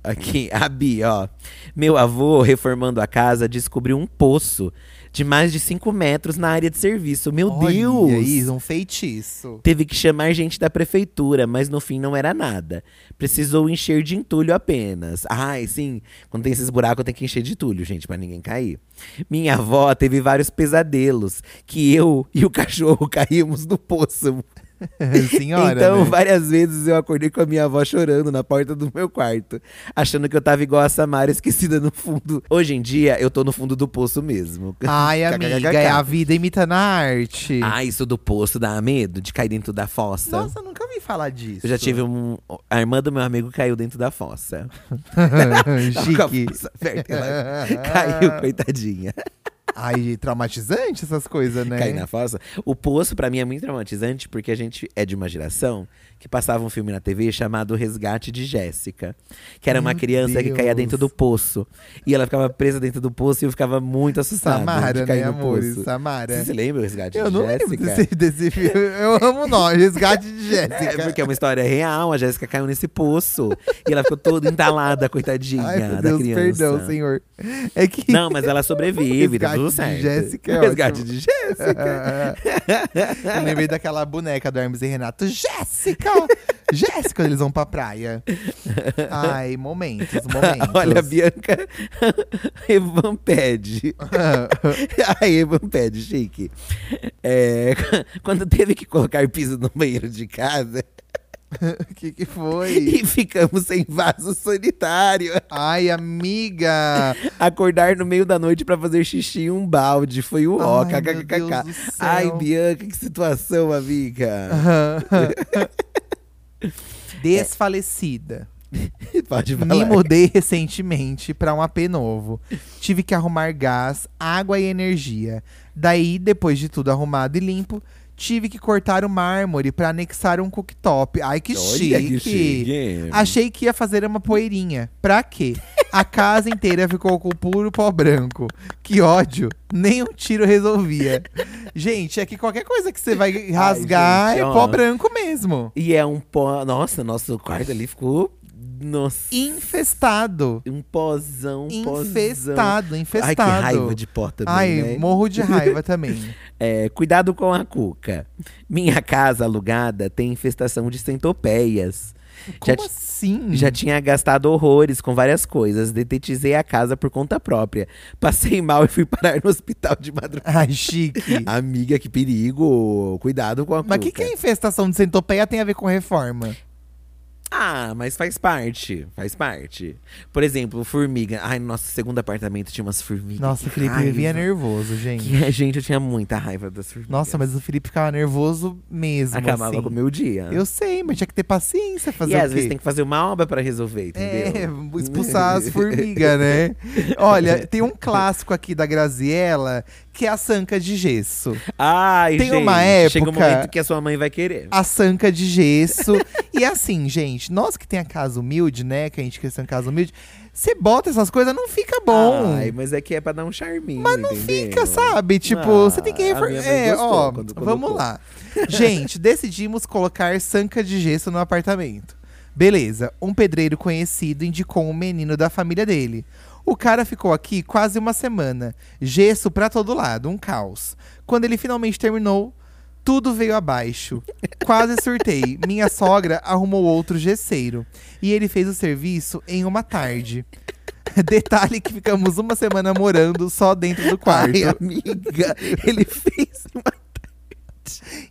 Aqui, a Bi, ó. Meu avô, reformando a casa, descobriu um poço de mais de 5 metros na área de serviço. Meu Olha Deus! isso, um feitiço. Teve que chamar gente da prefeitura, mas no fim não era nada. Precisou encher de entulho apenas. Ai, sim, quando tem esses buracos tem que encher de entulho, gente, pra ninguém cair. Minha avó teve vários pesadelos, que eu e o *laughs* cachorro caímos no poço. *laughs* Senhora. então, né? várias vezes eu acordei com a minha avó chorando na porta do meu quarto, achando que eu tava igual a Samara esquecida no fundo. Hoje em dia, eu tô no fundo do poço mesmo. *laughs* Ai, amiga, é a vida imitando a arte. Ah, isso do poço dá medo de cair dentro da fossa. Nossa, nunca ouvi falar disso. Eu já tive um. A irmã do meu amigo caiu dentro da fossa. *laughs* Chique. ela caiu, coitadinha. Ai, traumatizante essas coisas, né? Cair na fossa. O poço, pra mim, é muito traumatizante, porque a gente é de uma geração que passava um filme na TV chamado Resgate de Jéssica. Que era uma Meu criança que caía Deus. dentro do poço. E ela ficava presa dentro do poço e eu ficava muito assustada. Samara, né, poço. Samara. Você se lembra o Resgate Eu de não lembro Jéssica? desse, desse filme. Eu amo o nome, *laughs* Resgate de Jéssica. É porque é uma história real. A Jéssica caiu nesse poço. e ela ficou toda entalada, coitadinha Ai, da Deus, criança. perdão, senhor. É que. Não, mas ela sobrevive, tá *laughs* Resgate tudo certo. Jéssica é *laughs* Resgate ótimo. de Jéssica. *laughs* Eu lembrei daquela boneca do Hermes e Renato. Jéssica! Jéssica, eles vão pra praia. Ai, momentos, *laughs* momentos. Olha, a Bianca Evan pede. a Evan pede, chique. É, quando teve que colocar piso no banheiro de casa O *laughs* que, que foi? e ficamos sem vaso sanitário. Ai, amiga! Acordar no meio da noite pra fazer xixi em um balde. Foi o ó, Ai, kkkk. Bianca, que situação, amiga. *laughs* Desfalecida. *laughs* Pode falar. Me mudei recentemente para um AP novo. Tive que arrumar gás, água e energia. Daí, depois de tudo arrumado e limpo, tive que cortar o mármore para anexar um cooktop. Ai, que Olha chique! que chique. Achei que ia fazer uma poeirinha. Pra quê? A casa inteira ficou com puro pó branco. Que ódio. Nem um tiro resolvia. Gente, é que qualquer coisa que você vai rasgar gente, é ó. pó branco mesmo. E é um pó. Nossa, nosso quarto ali ficou. Nossa. Infestado. Um pozão, um pozão. Infestado, Ai, infestado. que raiva de pó também, Ai, né? morro de raiva também. *laughs* É, cuidado com a cuca. Minha casa alugada tem infestação de centopeias. Já, Como ti- assim? já tinha gastado horrores com várias coisas. Detetizei a casa por conta própria. Passei mal e fui parar no hospital de madrugada. Ai, chique. *laughs* Amiga, que perigo. Cuidado com a Mas o que, que a infestação de centopeia tem a ver com reforma? Ah, mas faz parte, faz parte. Por exemplo, formiga. Ai, no nosso segundo apartamento tinha umas formigas. Nossa, o Felipe raiva. vivia nervoso, gente. Que, gente, eu tinha muita raiva das formigas. Nossa, mas o Felipe ficava nervoso mesmo. Acabava assim. com o meu dia. Eu sei, mas tinha que ter paciência fazer e às vezes tem que fazer uma obra pra resolver, É, entendeu? expulsar as formigas, né? *laughs* Olha, tem um clássico aqui da Graziella, que é a sanca de gesso. Ai, Tem gente, uma Chega um época- momento que a sua mãe vai querer. A sanca de gesso. *laughs* e assim, gente, nós que tem a casa humilde, né? Que a gente cresceu em casa humilde, você bota essas coisas, não fica bom. Ai, mas é que é pra dar um charminho, Mas não entendeu? fica, sabe? Tipo, Ah, você tem que a refor- É, ó, quando vamos colocou. lá. Gente, *laughs* decidimos colocar sanca de gesso no apartamento. Beleza, um pedreiro conhecido indicou um menino da família dele. O cara ficou aqui quase uma semana. Gesso pra todo lado, um caos. Quando ele finalmente terminou, tudo veio abaixo. Quase surtei. Minha sogra arrumou outro gesseiro. E ele fez o serviço em uma tarde. *laughs* Detalhe que ficamos uma semana morando só dentro do quarto. Ai, amiga, ele fez uma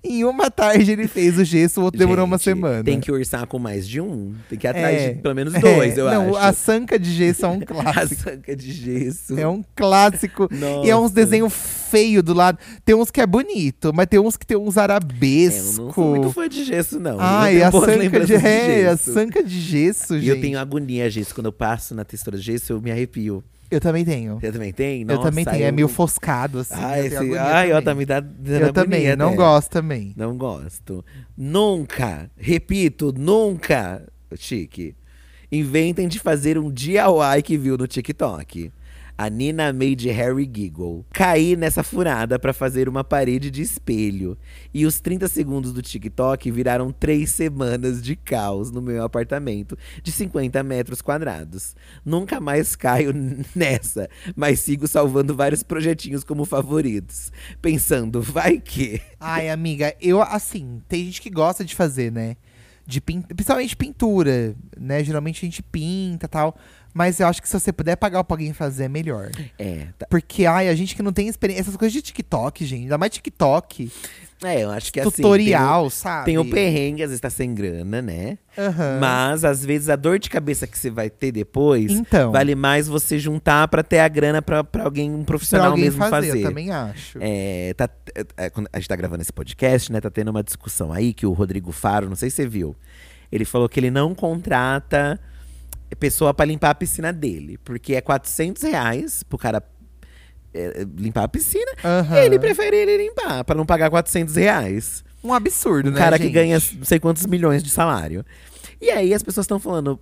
Em uma tarde ele fez o gesso, o outro demorou uma Gente, semana. Tem que orçar com mais de um. Tem que ir atrás É. de pelo menos dois, É, eu não, acho. a sanca de gesso é um *laughs* A clássico. sanca de gesso. é um clássico. E é uns Nossa. desenhos feios do lado. Tem uns que é bonito, mas tem uns que tem uns É, eu não sou muito fã de gesso, não. Eu Ai, tenho a sanca de, lembranças é, a gesso. sanca de gesso, E gente. eu tenho agonia gesso. Quando eu passo na textura de gesso, eu me arrepio. Eu também tenho. Você também tem? eu também Nossa, tenho. É eu meio não- foscado, assim. Ai, eu esse... Ai, ó, também. tá me dá- Eu também, não gosto também. Não gosto. Nunca, repito, nunca, chique, inventem de fazer um DIY que viu no TikTok. A Nina made Harry giggle. Caí nessa furada pra fazer uma parede de espelho. E os 30 segundos do TikTok viraram três semanas de caos no meu apartamento de 50 metros quadrados. Nunca mais caio *laughs* nessa, mas sigo salvando vários projetinhos como favoritos. Pensando, vai que. Ai, amiga, eu, assim, tem gente que gosta de fazer, né? De. Principalmente pintura, né? Geralmente a gente pinta tal. Mas eu acho que se você puder pagar pra alguém fazer, é melhor. É, tá. Porque, ai, a gente que não tem experiência. Essas coisas de TikTok, gente. Ainda mais TikTok. É, eu acho que assim. tutorial, tem o, sabe? Tem o perrengue, às vezes tá sem grana, né? Aham. Mas às vezes a dor de cabeça que você vai ter depois Então. vale mais você juntar pra ter a grana pra, pra alguém, um Pra profissional alguém mesmo fazer, fazer. eu também acho. É, tá, é, quando a gente tá gravando esse podcast, né? Tá tendo uma discussão aí que o Rodrigo Faro, não sei se você viu. Ele falou que ele não contrata pessoa pra limpar a piscina dele. Porque é 400 reais pro cara é, limpar a piscina. E ele prefere ele limpar, pra não pagar 400 reais. Um absurdo, Um né, cara que gente? ganha não sei quantos milhões de salário. E aí as pessoas estão falando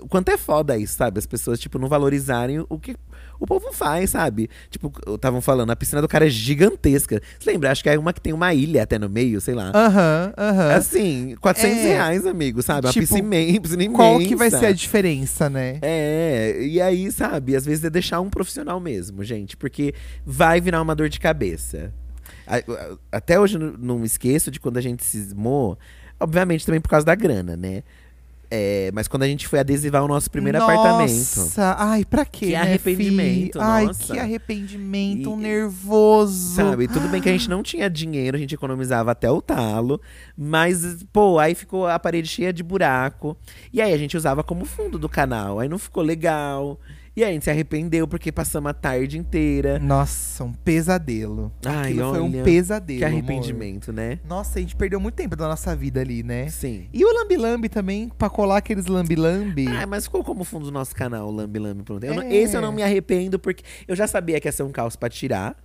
o quanto é foda isso, sabe? As pessoas, tipo, não valorizarem o que o povo faz, sabe? Tipo, estavam falando, a piscina do cara é gigantesca. Você lembra? Acho que é uma que tem uma ilha até no meio, sei lá. Aham, aham. Assim, 400 É. reais, amigo, sabe? Uma Tipo, piscina imen- piscina imensa. Qual que vai ser a diferença, né? É, e aí, sabe, às vezes é deixar um profissional mesmo, gente, porque vai virar uma dor de cabeça. Até hoje não esqueço de quando a gente cismou, obviamente também por causa da grana, né? É, mas quando a gente foi adesivar o nosso primeiro apartamento. Nossa, ai, pra quê? Que né, arrependimento, fi? Ai, nossa. que arrependimento E- nervoso. Sabe, tudo bem que a gente não tinha dinheiro, a gente economizava até o talo, mas, pô, aí ficou a parede cheia de buraco. E aí a gente usava como fundo do canal, aí não ficou legal. E aí a gente se arrependeu porque passamos a tarde inteira. Nossa, um pesadelo. Ai, Aquilo foi um olha, pesadelo. Que amor. arrependimento, né? Nossa, a gente perdeu muito tempo da nossa vida ali, né? Sim. E o lambi-lambi também, pra colar aqueles lambi-lambi. Ah, mas ficou como fundo do nosso canal, o Lambi Lambi. Pronto. Eu não- É. Esse eu não me arrependo, porque eu já sabia que ia ser um caos pra tirar.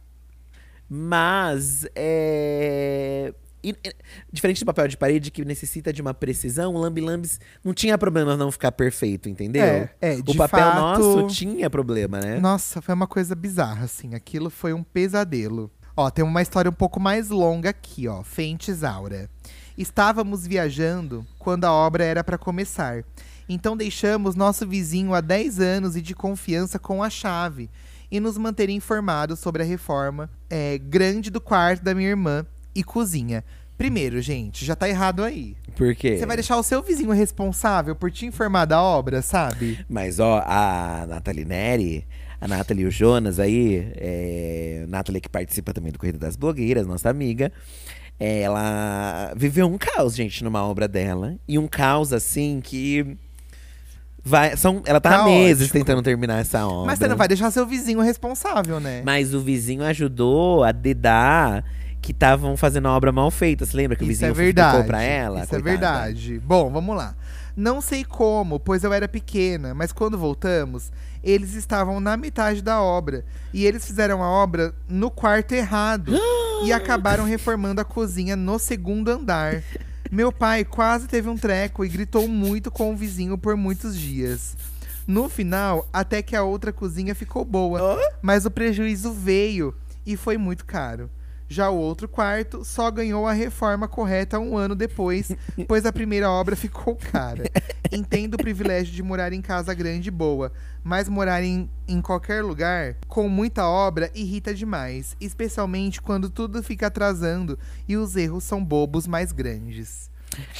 Mas, é... e- e- diferente do papel de parede, que necessita de uma precisão, o Lambi Lambis não tinha problema não ficar perfeito, entendeu? É, é, o papel fato- nosso tinha problema, né? Nossa, foi uma coisa bizarra, assim. Aquilo foi um pesadelo. Ó, tem uma história um pouco mais longa aqui, ó. Fentes Aura. Estávamos viajando quando a obra era para começar. Então deixamos nosso vizinho há 10 anos e de confiança com a chave e nos manter informados sobre a reforma é, grande do quarto da minha irmã e cozinha. Primeiro, gente, já tá errado aí. Por quê? Você vai deixar o seu vizinho responsável por te informar da obra, sabe? Mas, ó, a Nathalie Neri, a Nathalie e o Jonas aí, é, Nathalie que participa também do Corrida das Blogueiras, nossa amiga, ela viveu um caos, gente, numa obra dela. E um caos, assim, que. Vai, são, ela tá há Caótico. meses tentando terminar essa obra. Mas você não vai deixar seu vizinho responsável, né? Mas o vizinho ajudou a dedar que estavam fazendo a obra mal feita. Você lembra que o Isso vizinho é verdade. pra ela? Isso é Coitada. verdade. Bom, vamos lá. Não sei como, pois eu era pequena, mas quando voltamos, eles estavam na metade da obra. E eles fizeram a obra no quarto errado. *gasps* e acabaram reformando a cozinha no segundo andar. Meu pai quase teve um treco e gritou muito com o vizinho por muitos dias. No final, até que a outra cozinha ficou boa, mas o prejuízo veio e foi muito caro. Já o outro quarto só ganhou a reforma correta um ano depois, pois a primeira obra ficou cara. Entendo o privilégio de morar em casa grande e boa, mas morar em, em qualquer lugar com muita obra irrita demais, especialmente quando tudo fica atrasando e os erros são bobos mais grandes.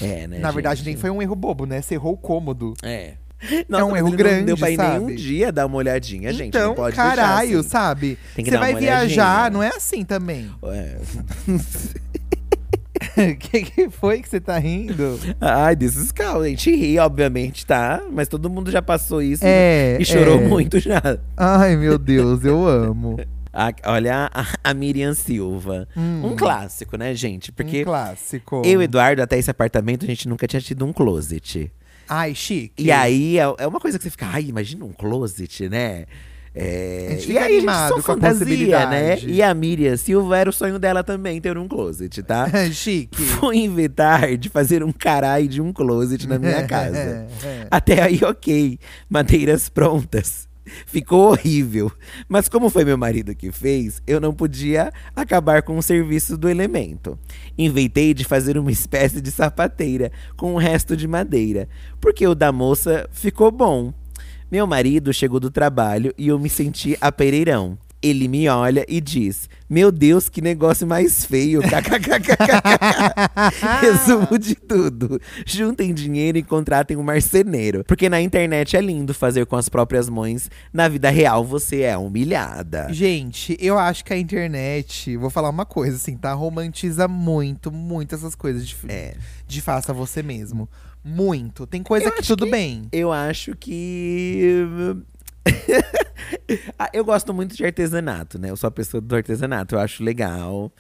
É, né? Na verdade, gente? nem foi um erro bobo, né? Você errou o cômodo. É. É um erro grande, Não deu pra ir sabe? nenhum dia dar uma olhadinha, gente. então, Não pode caralho, assim. sabe? Você vai viajar, não é assim também. É. O *laughs* que, que foi que você tá rindo? Ai, desses caos. A gente ri, obviamente, tá? Mas todo mundo já passou isso É, e chorou é. muito já. Ai, meu Deus, eu amo. *laughs* A- olha a, a Miriam Silva. Um clássico, né, gente? Porque um clássico. eu e Eduardo, até esse apartamento, a gente nunca tinha tido um closet. Ai, chique. E aí, é, é uma coisa que você fica, ai, imagina um closet, né? É, A gente e aí, animado só com a fantasia, né? E a Miriam Silva era o sonho dela também ter um closet, tá? *laughs* chique. Fui inventar de fazer um caralho de um closet na minha *laughs* casa. É. Até aí, ok. Madeiras prontas. Ficou horrível. Mas como foi meu marido que fez, eu não podia acabar com o serviço do elemento. Inventei de fazer uma *laughs* espécie de sapateira com o resto de madeira, porque o da moça ficou bom. Meu marido chegou do trabalho e eu me senti a pereirão. Ele me olha e diz: Meu Deus, que negócio mais feio. *laughs* Resumo de tudo. Juntem dinheiro e contratem um marceneiro. Porque na internet é lindo fazer com as próprias mães. Na vida real, você é humilhada. Gente, eu acho que a internet, vou falar uma coisa assim, tá? Romantiza muito, muito essas coisas de, É. de faça você mesmo. Muito. Tem coisa Eu que tudo que- bem. Eu acho que. *laughs* Ah, eu gosto muito de artesanato, né? Eu sou a pessoa do artesanato, eu acho legal.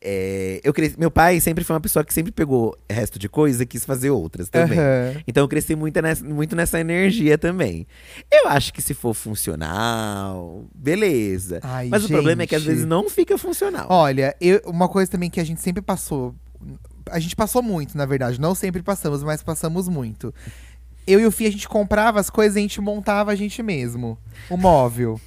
É, eu cresci, meu pai sempre foi uma pessoa que sempre pegou resto de coisa e quis fazer outras também. Aham. Então eu cresci muito nessa, muito nessa energia também. Eu acho que se for funcional, beleza. Ai, Mas o problema é que às gente. vezes não fica funcional. Olha, eu- uma coisa também que a gente sempre passou. A gente passou muito, na verdade. Não sempre passamos, mas passamos muito. Eu e o Fih, a gente comprava as coisas e a gente montava a gente mesmo. O móvel.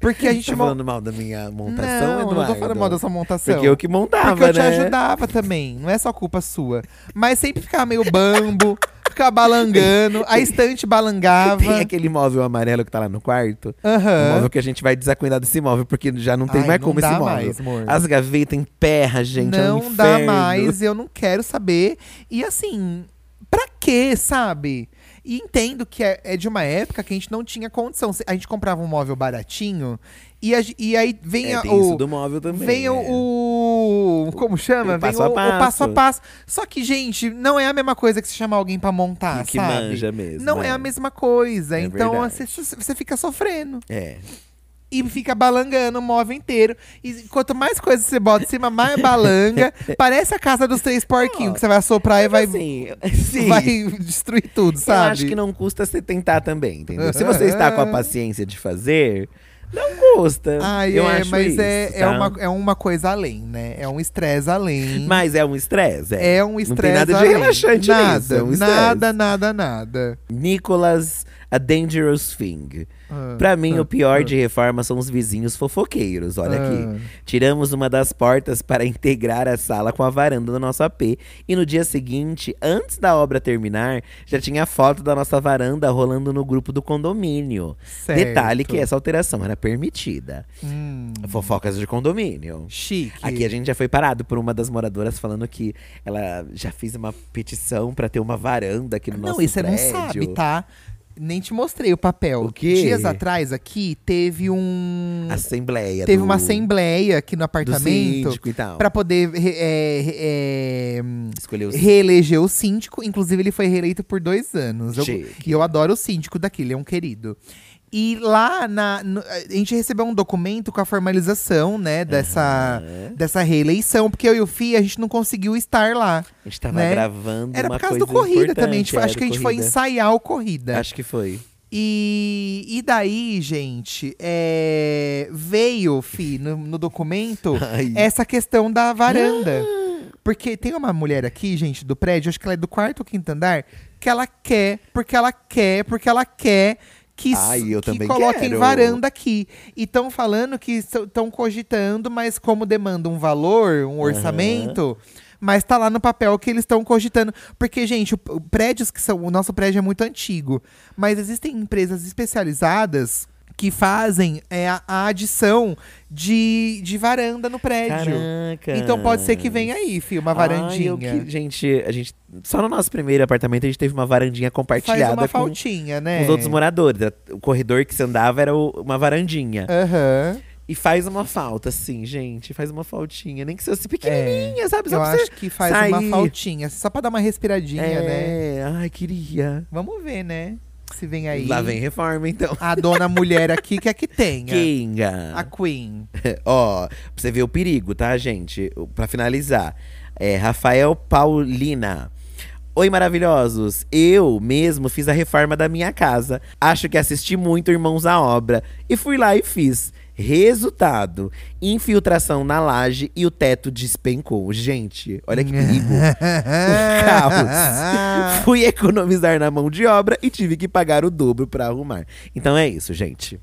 Porque a gente *laughs* tá falando mal da minha montação, não, Eduardo? não tô falando mal da sua montação. Porque eu que montava, Porque eu te né? ajudava também. Não é só culpa sua. Mas sempre ficava meio bambo, *laughs* ficava balangando, a estante balangava. Tem aquele móvel amarelo que tá lá no quarto. Aham. O móvel que a gente vai desacuidar desse móvel, porque já não tem Ai, mais não como esse móvel. mais, amor. As gavetas emperra, gente. é um não dá mais, eu não quero saber. E assim, pra quê, sabe? E entendo que é, é de uma época que a gente não tinha condição. A gente comprava um móvel baratinho e, a e aí vem É, a- o. isso do móvel também. Vem o, é. o- Como chama? O Vem passo o, o passo. a passo. Só que, gente, não é a mesma coisa que se chamar alguém pra montar, Que- que sabe? manja mesmo, Não é. é. a mesma coisa. É então você, você fica sofrendo. É. E fica balangando o móvel inteiro. E quanto mais coisas você bota em cima, mais balanga. *laughs* Parece a casa dos três porquinhos, que você vai assoprar e vai, Assim, *laughs* sim. vai destruir tudo, Eu sabe? acho que não custa você tentar também, entendeu? Se você está com a *laughs* paciência de fazer, não custa. Ai, eu é, acho mas isso, é, é, tá? uma, é uma coisa além, né? É um estresse além. Mas é um estresse, é. é um Não estresse tem nada de além. relaxante nada, nisso, é um estresse. nada, nada, nada. Nicholas, A Dangerous Thing. Ah, Pra mim, ah, o pior ah. de reforma são os vizinhos fofoqueiros. Olha Ah. aqui. Tiramos uma das portas para integrar a sala com a varanda do nosso AP. E no dia seguinte, antes da obra terminar, já tinha foto da nossa varanda rolando no grupo do condomínio. Certo. Detalhe que essa alteração era permitida. Hum, Fofocas de condomínio. chique. Aqui a gente já foi parado por uma das moradoras falando que ela já fez uma petição pra ter uma varanda aqui no Não, nosso e você não prédio. sabe, tá? Nem te mostrei o papel. O quê? Dias atrás aqui teve um. Assembleia. Teve do- uma assembleia aqui no do apartamento e pra poder é, é, Escolher os reeleger o síndico. Inclusive, ele foi reeleito por dois anos. Eu- e eu adoro o síndico daqui, ele é um querido. E lá na, no- a gente recebeu um documento com a formalização, né, dessa, Aham. dessa reeleição, porque eu e o Fih, a gente não conseguiu estar lá. A gente tava né? gravando Era por causa coisa do corrida também. gente foi- é, acho que a gente foi corrida. ensaiar o corrida. Acho que foi. E, e daí, gente, é, veio, Fi, no, no documento, *laughs* Ai. essa questão da varanda. Porque tem uma mulher aqui, gente, do prédio, acho que ela é do quarto ou quinto andar, que ela quer, porque ela quer, porque ela quer que, Ai, que coloquem quero. varanda aqui. E estão falando que estão cogitando, mas como demanda um valor, um orçamento. Mas tá lá no papel que eles estão cogitando. Porque, gente, prédios que são. O nosso prédio é muito antigo. Mas existem empresas especializadas que fazem é, a, a adição de, de varanda no prédio. Caraca. Então pode ser que venha aí, filho, uma varandinha. Ai, que- gente, a gente. Só no nosso primeiro apartamento a gente teve uma varandinha Faz compartilhada uma com, faltinha, né? com os outros moradores. O corredor que você andava era o- uma varandinha. Aham. E faz uma falta, assim, gente. Faz uma faltinha. Nem que fosse pequenininha, sabe? Só Eu pra você acho que faz sair. uma faltinha. Só pra dar uma respiradinha, né? É, ai, queria. Vamos ver, né? Se vem aí. Lá vem reforma, então. A dona mulher aqui quer que tenha. *laughs* Kinga. A Queen. *laughs* Ó, pra você ver o perigo, tá, gente? Pra finalizar. É, Rafael Paulina. Oi, maravilhosos! Eu mesmo fiz a reforma da minha casa. Acho que assisti muito Irmãos à Obra. E fui lá e fiz. Resultado: infiltração na laje e o teto despencou. Gente, olha que perigo. *laughs* caos. Fui economizar na mão de obra e tive que pagar o dobro pra arrumar. Então é isso, gente.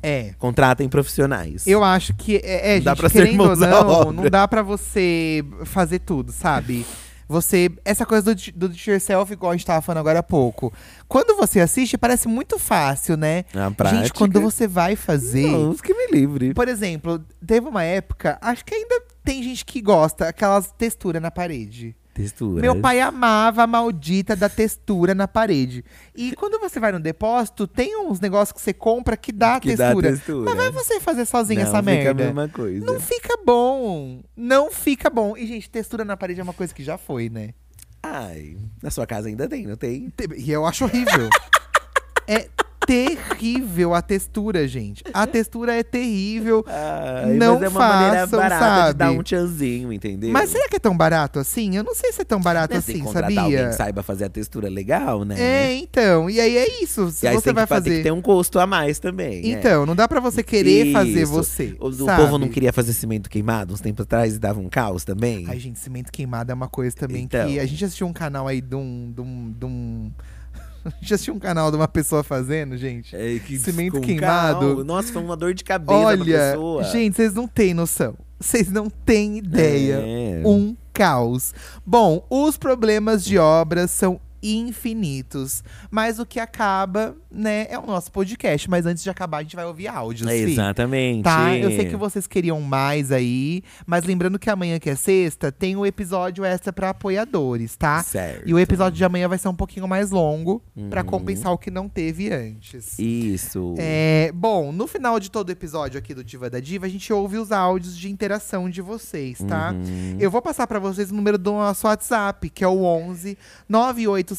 É. Contratem profissionais. Eu acho que é, é Não dá gente, pra ser querendo ou irmãos à não, não dá pra você fazer tudo, sabe? Você. Essa coisa do, do it yourself, igual a gente tava falando agora há pouco. Quando você assiste, parece muito fácil, né? Na Gente, prática, quando você vai fazer. Deus que me livre. Por exemplo, teve uma época, acho que ainda tem gente que gosta, aquelas texturas na parede. Textura. Meu pai amava a maldita da textura na parede. E quando você vai no depósito, tem uns negócios que você compra que dá Que dá textura. textura. Mas vai você fazer sozinho Não, essa fica merda. a mesma coisa. Não fica bom. Não fica bom. E, gente, textura na parede é uma coisa que já foi, né? Ai, na sua casa ainda tem, não tem? Te- E eu acho horrível. *laughs* é terrível a textura, gente. A textura é terrível. *laughs* Ai, Não mas é uma maneira façam, barata de dar sabe? um tchanzinho, entendeu? Mas será que é tão barato assim? Eu não sei se é tão barato Né, Tem que assim, sabia? alguém que saiba fazer a textura legal, né? É, então. E aí é isso. Se você tem vai que, fa- tem fazer. que ter um custo a mais também. é. Então, não dá pra você querer fazer Isso. você. O, o sabe? povo não queria fazer cimento queimado uns tempos atrás e dava um caos também. Ai, gente, cimento queimado é uma coisa também Então. que. A gente assistiu um canal aí de um. De um, de um... a gente assistiu um canal de uma pessoa fazendo, gente. É, que Cimento com queimado. Nossa, foi uma dor de cabeça Olha, pessoa. gente, vocês não têm noção. Vocês não têm ideia. É. Um caos. Bom, os problemas de obras são infinitos. Mas o que acaba, né, é o nosso podcast. Mas antes de acabar, a gente vai ouvir áudios. É. Exatamente. Tá, eu sei que vocês queriam mais aí, mas lembrando que amanhã, que é sexta, tem o episódio extra pra apoiadores, tá? Certo. E o episódio de amanhã vai ser um pouquinho mais longo, pra Uhum. compensar o que não teve antes. Isso. É, bom, no final de todo o episódio aqui do Diva da Diva, a gente ouve os áudios de interação de vocês, tá? Uhum. Eu vou passar pra vocês o número do nosso WhatsApp, que é o 11 98537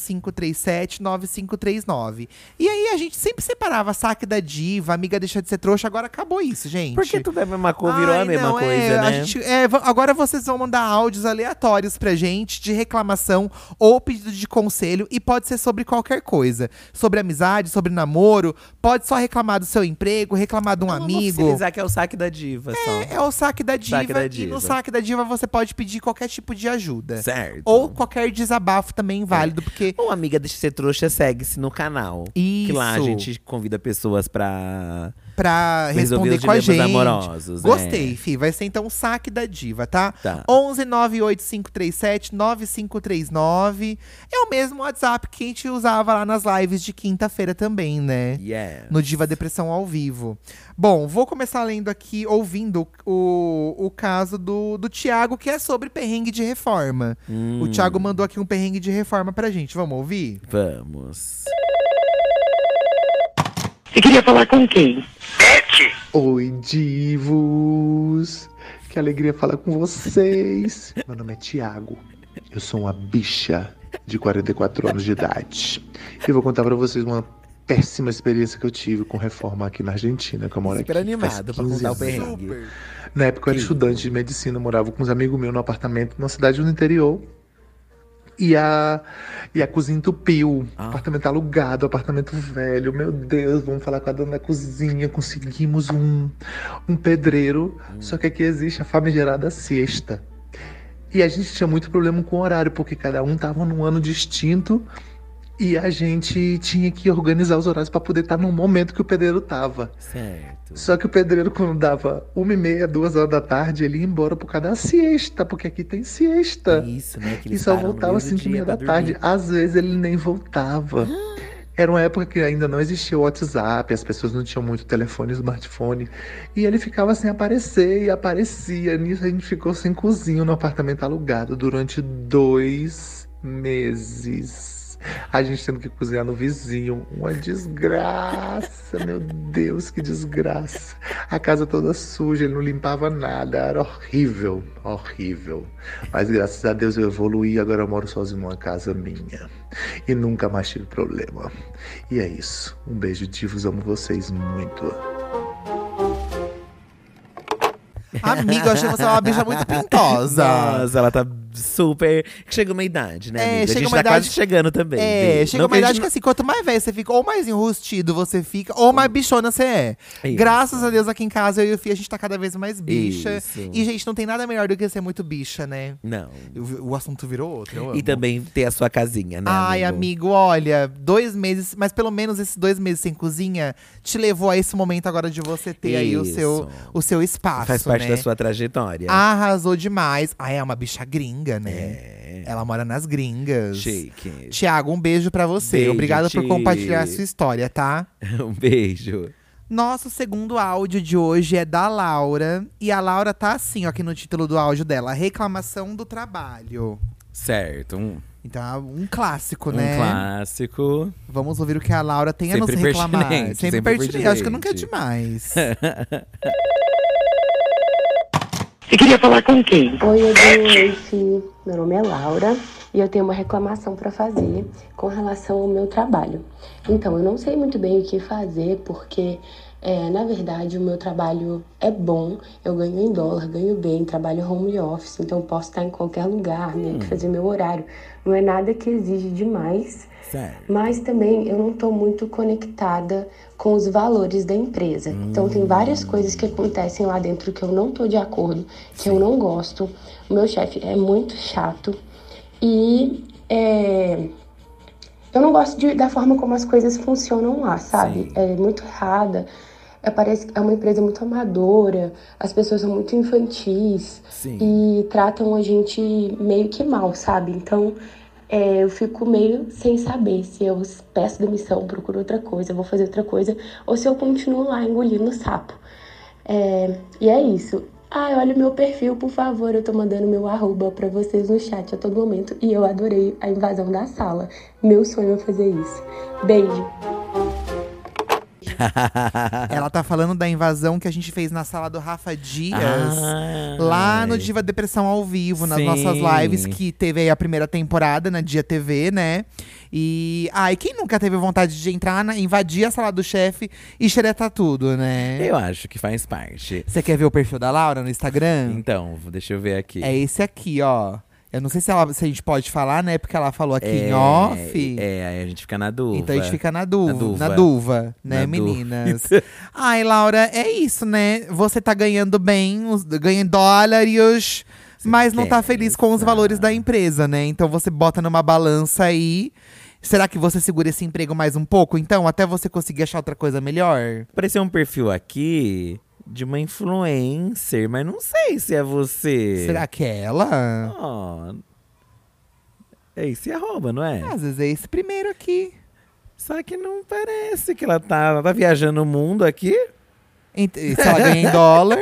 9539. E aí a gente sempre separava saque da diva, amiga deixa de ser trouxa, agora acabou isso, gente. Porque tudo é a mesma coisa, virou a Ai, mesma não, coisa, é, a né? gente- é, agora vocês vão mandar áudios aleatórios pra gente de reclamação ou pedido de conselho e pode ser sobre qualquer coisa. Sobre amizade, sobre namoro, pode só reclamar do seu emprego, reclamar de um Vamos amigo. oficializar que é o saque da diva, só. É o saque da diva, Saque da e diva. no saque da diva você pode pedir qualquer tipo de ajuda. Certo. Ou qualquer desabafo também válido, porque Ou amiga deixa de ser trouxa, segue-se no canal. Que lá a Isso. gente convida pessoas pra. Pra responder com a gente. amorosos, Gostei, é. fi. Vai ser então o saque da diva, tá? Tá. 11 98537 9539. É o mesmo WhatsApp que a gente usava lá nas lives de quinta-feira também, né? Yeah. No Diva Depressão ao vivo. Bom, vou começar lendo aqui, ouvindo o, o caso do, do Tiago, que é sobre perrengue de reforma. Hum, O Thiago mandou aqui um perrengue de reforma pra gente. Vamos ouvir? Vamos. Você queria falar com quem? Oi, divos! Que alegria falar com vocês! Meu nome é Tiago. Eu sou uma bicha de 44 anos de idade. E eu vou contar pra vocês uma péssima experiência que eu tive com reforma aqui na Argentina, que eu moro Super aqui. animado pra 15 contar o perrengue. Na época eu era estudante de medicina, morava com uns amigos meus no apartamento numa cidade do interior. E a, e a cozinha entupiu. Ah. Apartamento alugado, apartamento velho. Meu Deus, vamos falar com a dona da cozinha. Conseguimos um, um pedreiro. Só que aqui existe a famigerada sexta. E a gente tinha muito problema com o horário, porque cada um tava num ano distinto. E a gente tinha que organizar os horários para poder estar no momento que o pedreiro tava. Certo. Só que o pedreiro, quando dava uma e meia, duas horas da tarde, ele ia embora por causa da siesta, porque aqui tem siesta. Isso, né? Que E só voltava às cinco e meia da tarde. Às vezes ele nem voltava. *gasps* Era uma época que ainda não existia o WhatsApp, as pessoas não tinham muito telefone smartphone. E ele ficava sem aparecer e aparecia. Nisso a gente ficou sem cozinha no apartamento alugado durante dois meses. A gente tendo que cozinhar no vizinho. Uma desgraça, meu Deus, que desgraça. A casa toda suja, ele não limpava nada. Era horrível, horrível. Mas graças a Deus eu evoluí, agora eu moro sozinho numa casa minha. E nunca mais tive problema. E é isso. Um beijo, divos, amo vocês muito. Amigo, eu achei você uma bicha muito *laughs* pintosa. Nossa, ela tá super. Chega uma idade, né? É, amiga? chega a gente uma tá idade- quase chegando também. É, chega Não uma idade gente que assim, quanto mais velho você fica, ou mais enrustido você fica, ou mais bichona você é. Isso. Graças a Deus aqui em casa, eu e o Fih, a gente tá cada vez mais bicha. Isso. E, gente, não tem nada melhor do que ser muito bicha, né? Não. O, o assunto virou outro. E também ter a sua casinha, né? Ai, amigo, olha, dois meses, mas pelo menos esses dois meses sem cozinha te levou a esse momento agora de você ter aí o Isso. seu, o seu espaço. Faz parte né? da sua trajetória. Arrasou demais. Ah, é uma bicha gringa, né? É. Ela mora nas gringas. Chique. Tiago, um beijo pra você. Beijo, Obrigada por Ti. compartilhar a sua história, tá? *laughs* um beijo. Nosso segundo áudio de hoje é da Laura. E a Laura tá assim, ó, aqui no título do áudio dela: Reclamação do trabalho. Certo, um, Então, é um clássico, um né? clássico. Vamos ouvir o que a Laura tem a nos Sempre reclamar. pertinente, sempre, sempre pertinente. Acho que nunca é pertinente. demais. *laughs* Você queria falar com quem? Oi, Fi. Meu nome é Laura e eu tenho uma reclamação para fazer com relação ao meu trabalho. Então, eu não sei muito bem o que fazer porque, é, na verdade, o meu trabalho é bom. Eu ganho em dólar, ganho bem, trabalho home office, então eu posso estar em qualquer lugar, meio que fazer meu horário. Não é nada que exige demais. Mas também eu não estou muito conectada com os valores da empresa. Então tem várias coisas que acontecem lá dentro que eu não estou de acordo, que eu não gosto. O meu chefe é muito chato e é, eu não gosto de- da forma como as coisas funcionam lá, sabe? Sim. É muito errada. É, parece que é uma empresa muito amadora, as pessoas são muito infantis Sim. e tratam a gente meio que mal, sabe? Então é, eu fico meio sem saber se eu peço demissão, procuro outra coisa, vou fazer outra coisa, ou se eu continuo lá engolindo sapo. É, e é isso. Ah, olha o meu perfil, por favor. Eu tô mandando meu arroba pra vocês no chat a todo momento. E eu adorei a invasão da sala. Meu sonho é fazer isso. Beijo. Ela tá falando da invasão que a gente fez na sala do Rafa Dias. Ai. Lá no Diva Depressão ao vivo, nas Sim. nossas lives, que teve aí a primeira temporada na Dia TV, né? E. Ai, quem nunca teve vontade de entrar, na, invadir a sala do chefe e xeretar tudo, né? Eu acho que faz parte. Você quer ver o perfil da Laura no Instagram? Então, deixa eu ver aqui. É esse aqui, ó. Eu não sei se, ela, se a gente pode falar, né? Porque ela falou aqui em É, off. É, aí a gente fica na dúvida. Então a gente fica na dúvida, Na duva. duva, né, Na meninas? dúvida. *laughs* Ai, Laura, é isso, né? Você tá ganhando bem, ganha em dólares, mas não tá feliz com os valores da empresa, né? Então você bota numa balança aí. Será que você segura esse emprego mais um pouco, então, até você conseguir achar outra coisa melhor? Apareceu um perfil aqui de uma influencer, mas não sei se é você. Será que é ela? Ó. É esse arroba, não é? Às vezes é esse primeiro aqui. Só que não parece que ela tá, ela tá viajando o mundo aqui. Ent- Se ela ganha em dólar.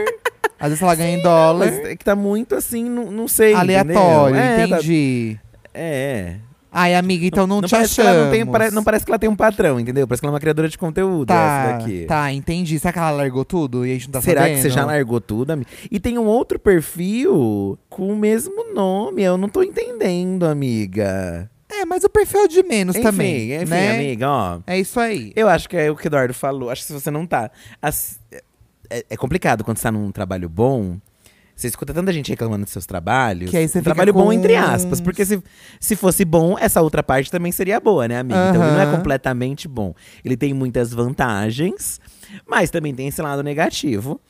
Às vezes ela ganha em *laughs* dólar. Mas é que tá muito assim, não, não sei. Aleatório, entendeu? É, tá- entendi. é. Ai, amiga, então não, te parece que achamos. ela não, tem, pare- não parece que ela tem um patrão, entendeu? Parece que ela é uma criadora de conteúdo, essa Tá, daqui. tá, entendi. Será que ela largou tudo e a gente não tá Será sabendo? que você já largou tudo, amiga? E tem um outro perfil com o mesmo nome. Eu não tô entendendo, amiga. É, mas o perfil é de menos enfim, também, enfim, né? amiga, ó. É isso aí. Eu acho que é o que o Eduardo falou. Acho que se você não tá. as- é, é complicado quando você tá num trabalho bom. Você escuta tanta gente reclamando dos seus trabalhos. Que aí você um fica trabalho com bom, entre aspas. Porque se, se fosse bom, essa outra parte também seria boa, né, amiga? Então ele não é completamente bom. Ele tem muitas vantagens, mas também tem esse lado negativo.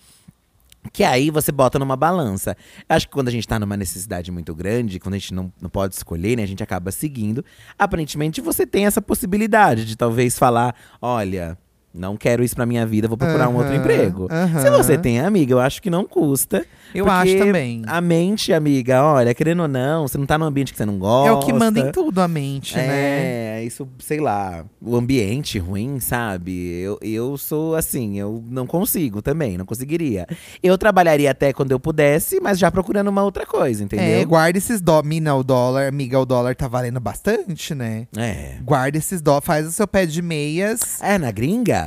Que aí você bota numa balança. Acho que quando a gente tá numa necessidade muito grande, quando a gente não, não pode escolher, né? A gente acaba seguindo. Aparentemente você tem essa possibilidade de talvez falar: olha, não quero isso pra minha vida, vou procurar um outro emprego. aham. Se você tem, amiga, eu acho que não custa. Eu acho também. A mente, amiga, olha, querendo ou não, você não tá num ambiente que você não gosta. É o que manda em tudo a mente, né? É, isso, sei lá, o ambiente ruim, sabe? Eu, eu sou assim, eu não consigo também, não conseguiria. Eu trabalharia até quando eu pudesse, mas já procurando uma outra coisa, entendeu? É, guarda esses dó. Mina, o dólar, amiga, o dólar tá valendo bastante, né? É. Guarda esses dó, faz o seu pé de meias. É, na gringa?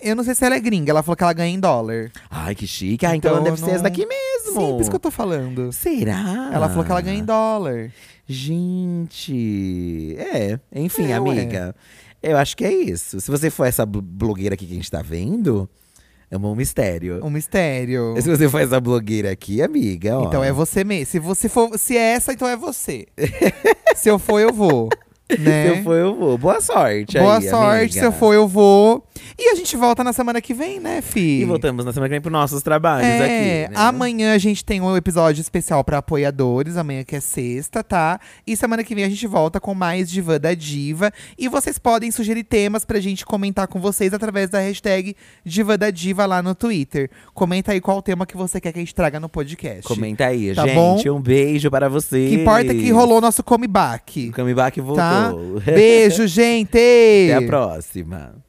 Eu não sei se ela é gringa, ela falou que ela ganha em dólar. Ai, que chique. Ah, então, Então ela deve ser não- essa daqui mesmo. Sim, por isso que eu tô falando. Será? Ela falou que ela ganha em dólar. Gente. É, enfim, É, ué. amiga. Eu acho que é isso. Se você for essa blo- blogueira aqui que a gente tá vendo, é um mistério. Um mistério. *laughs* Se você for essa blogueira aqui, amiga, ó. Então é você mesmo. Se você for, se é essa, então é você. *laughs* se eu for, eu vou. *laughs* Né? Se eu for, eu vou. Boa sorte Boa aí, sorte, amiga. se eu for, eu vou. E a gente volta na semana que vem, né, Fi? E voltamos na semana que vem pros nossos trabalhos É, aqui. né? amanhã a gente tem um episódio especial pra apoiadores, amanhã que é sexta, tá? E semana que vem a gente volta com mais Diva da Diva. E vocês podem sugerir temas pra gente comentar com vocês através da hashtag Diva da Diva lá no Twitter. Comenta aí qual tema que você quer que a gente traga no podcast. Comenta aí, Tá gente. bom? Um beijo para vocês. O que importa é que rolou nosso comeback. O comeback voltou. Tá? Beijo, gente! Até a próxima.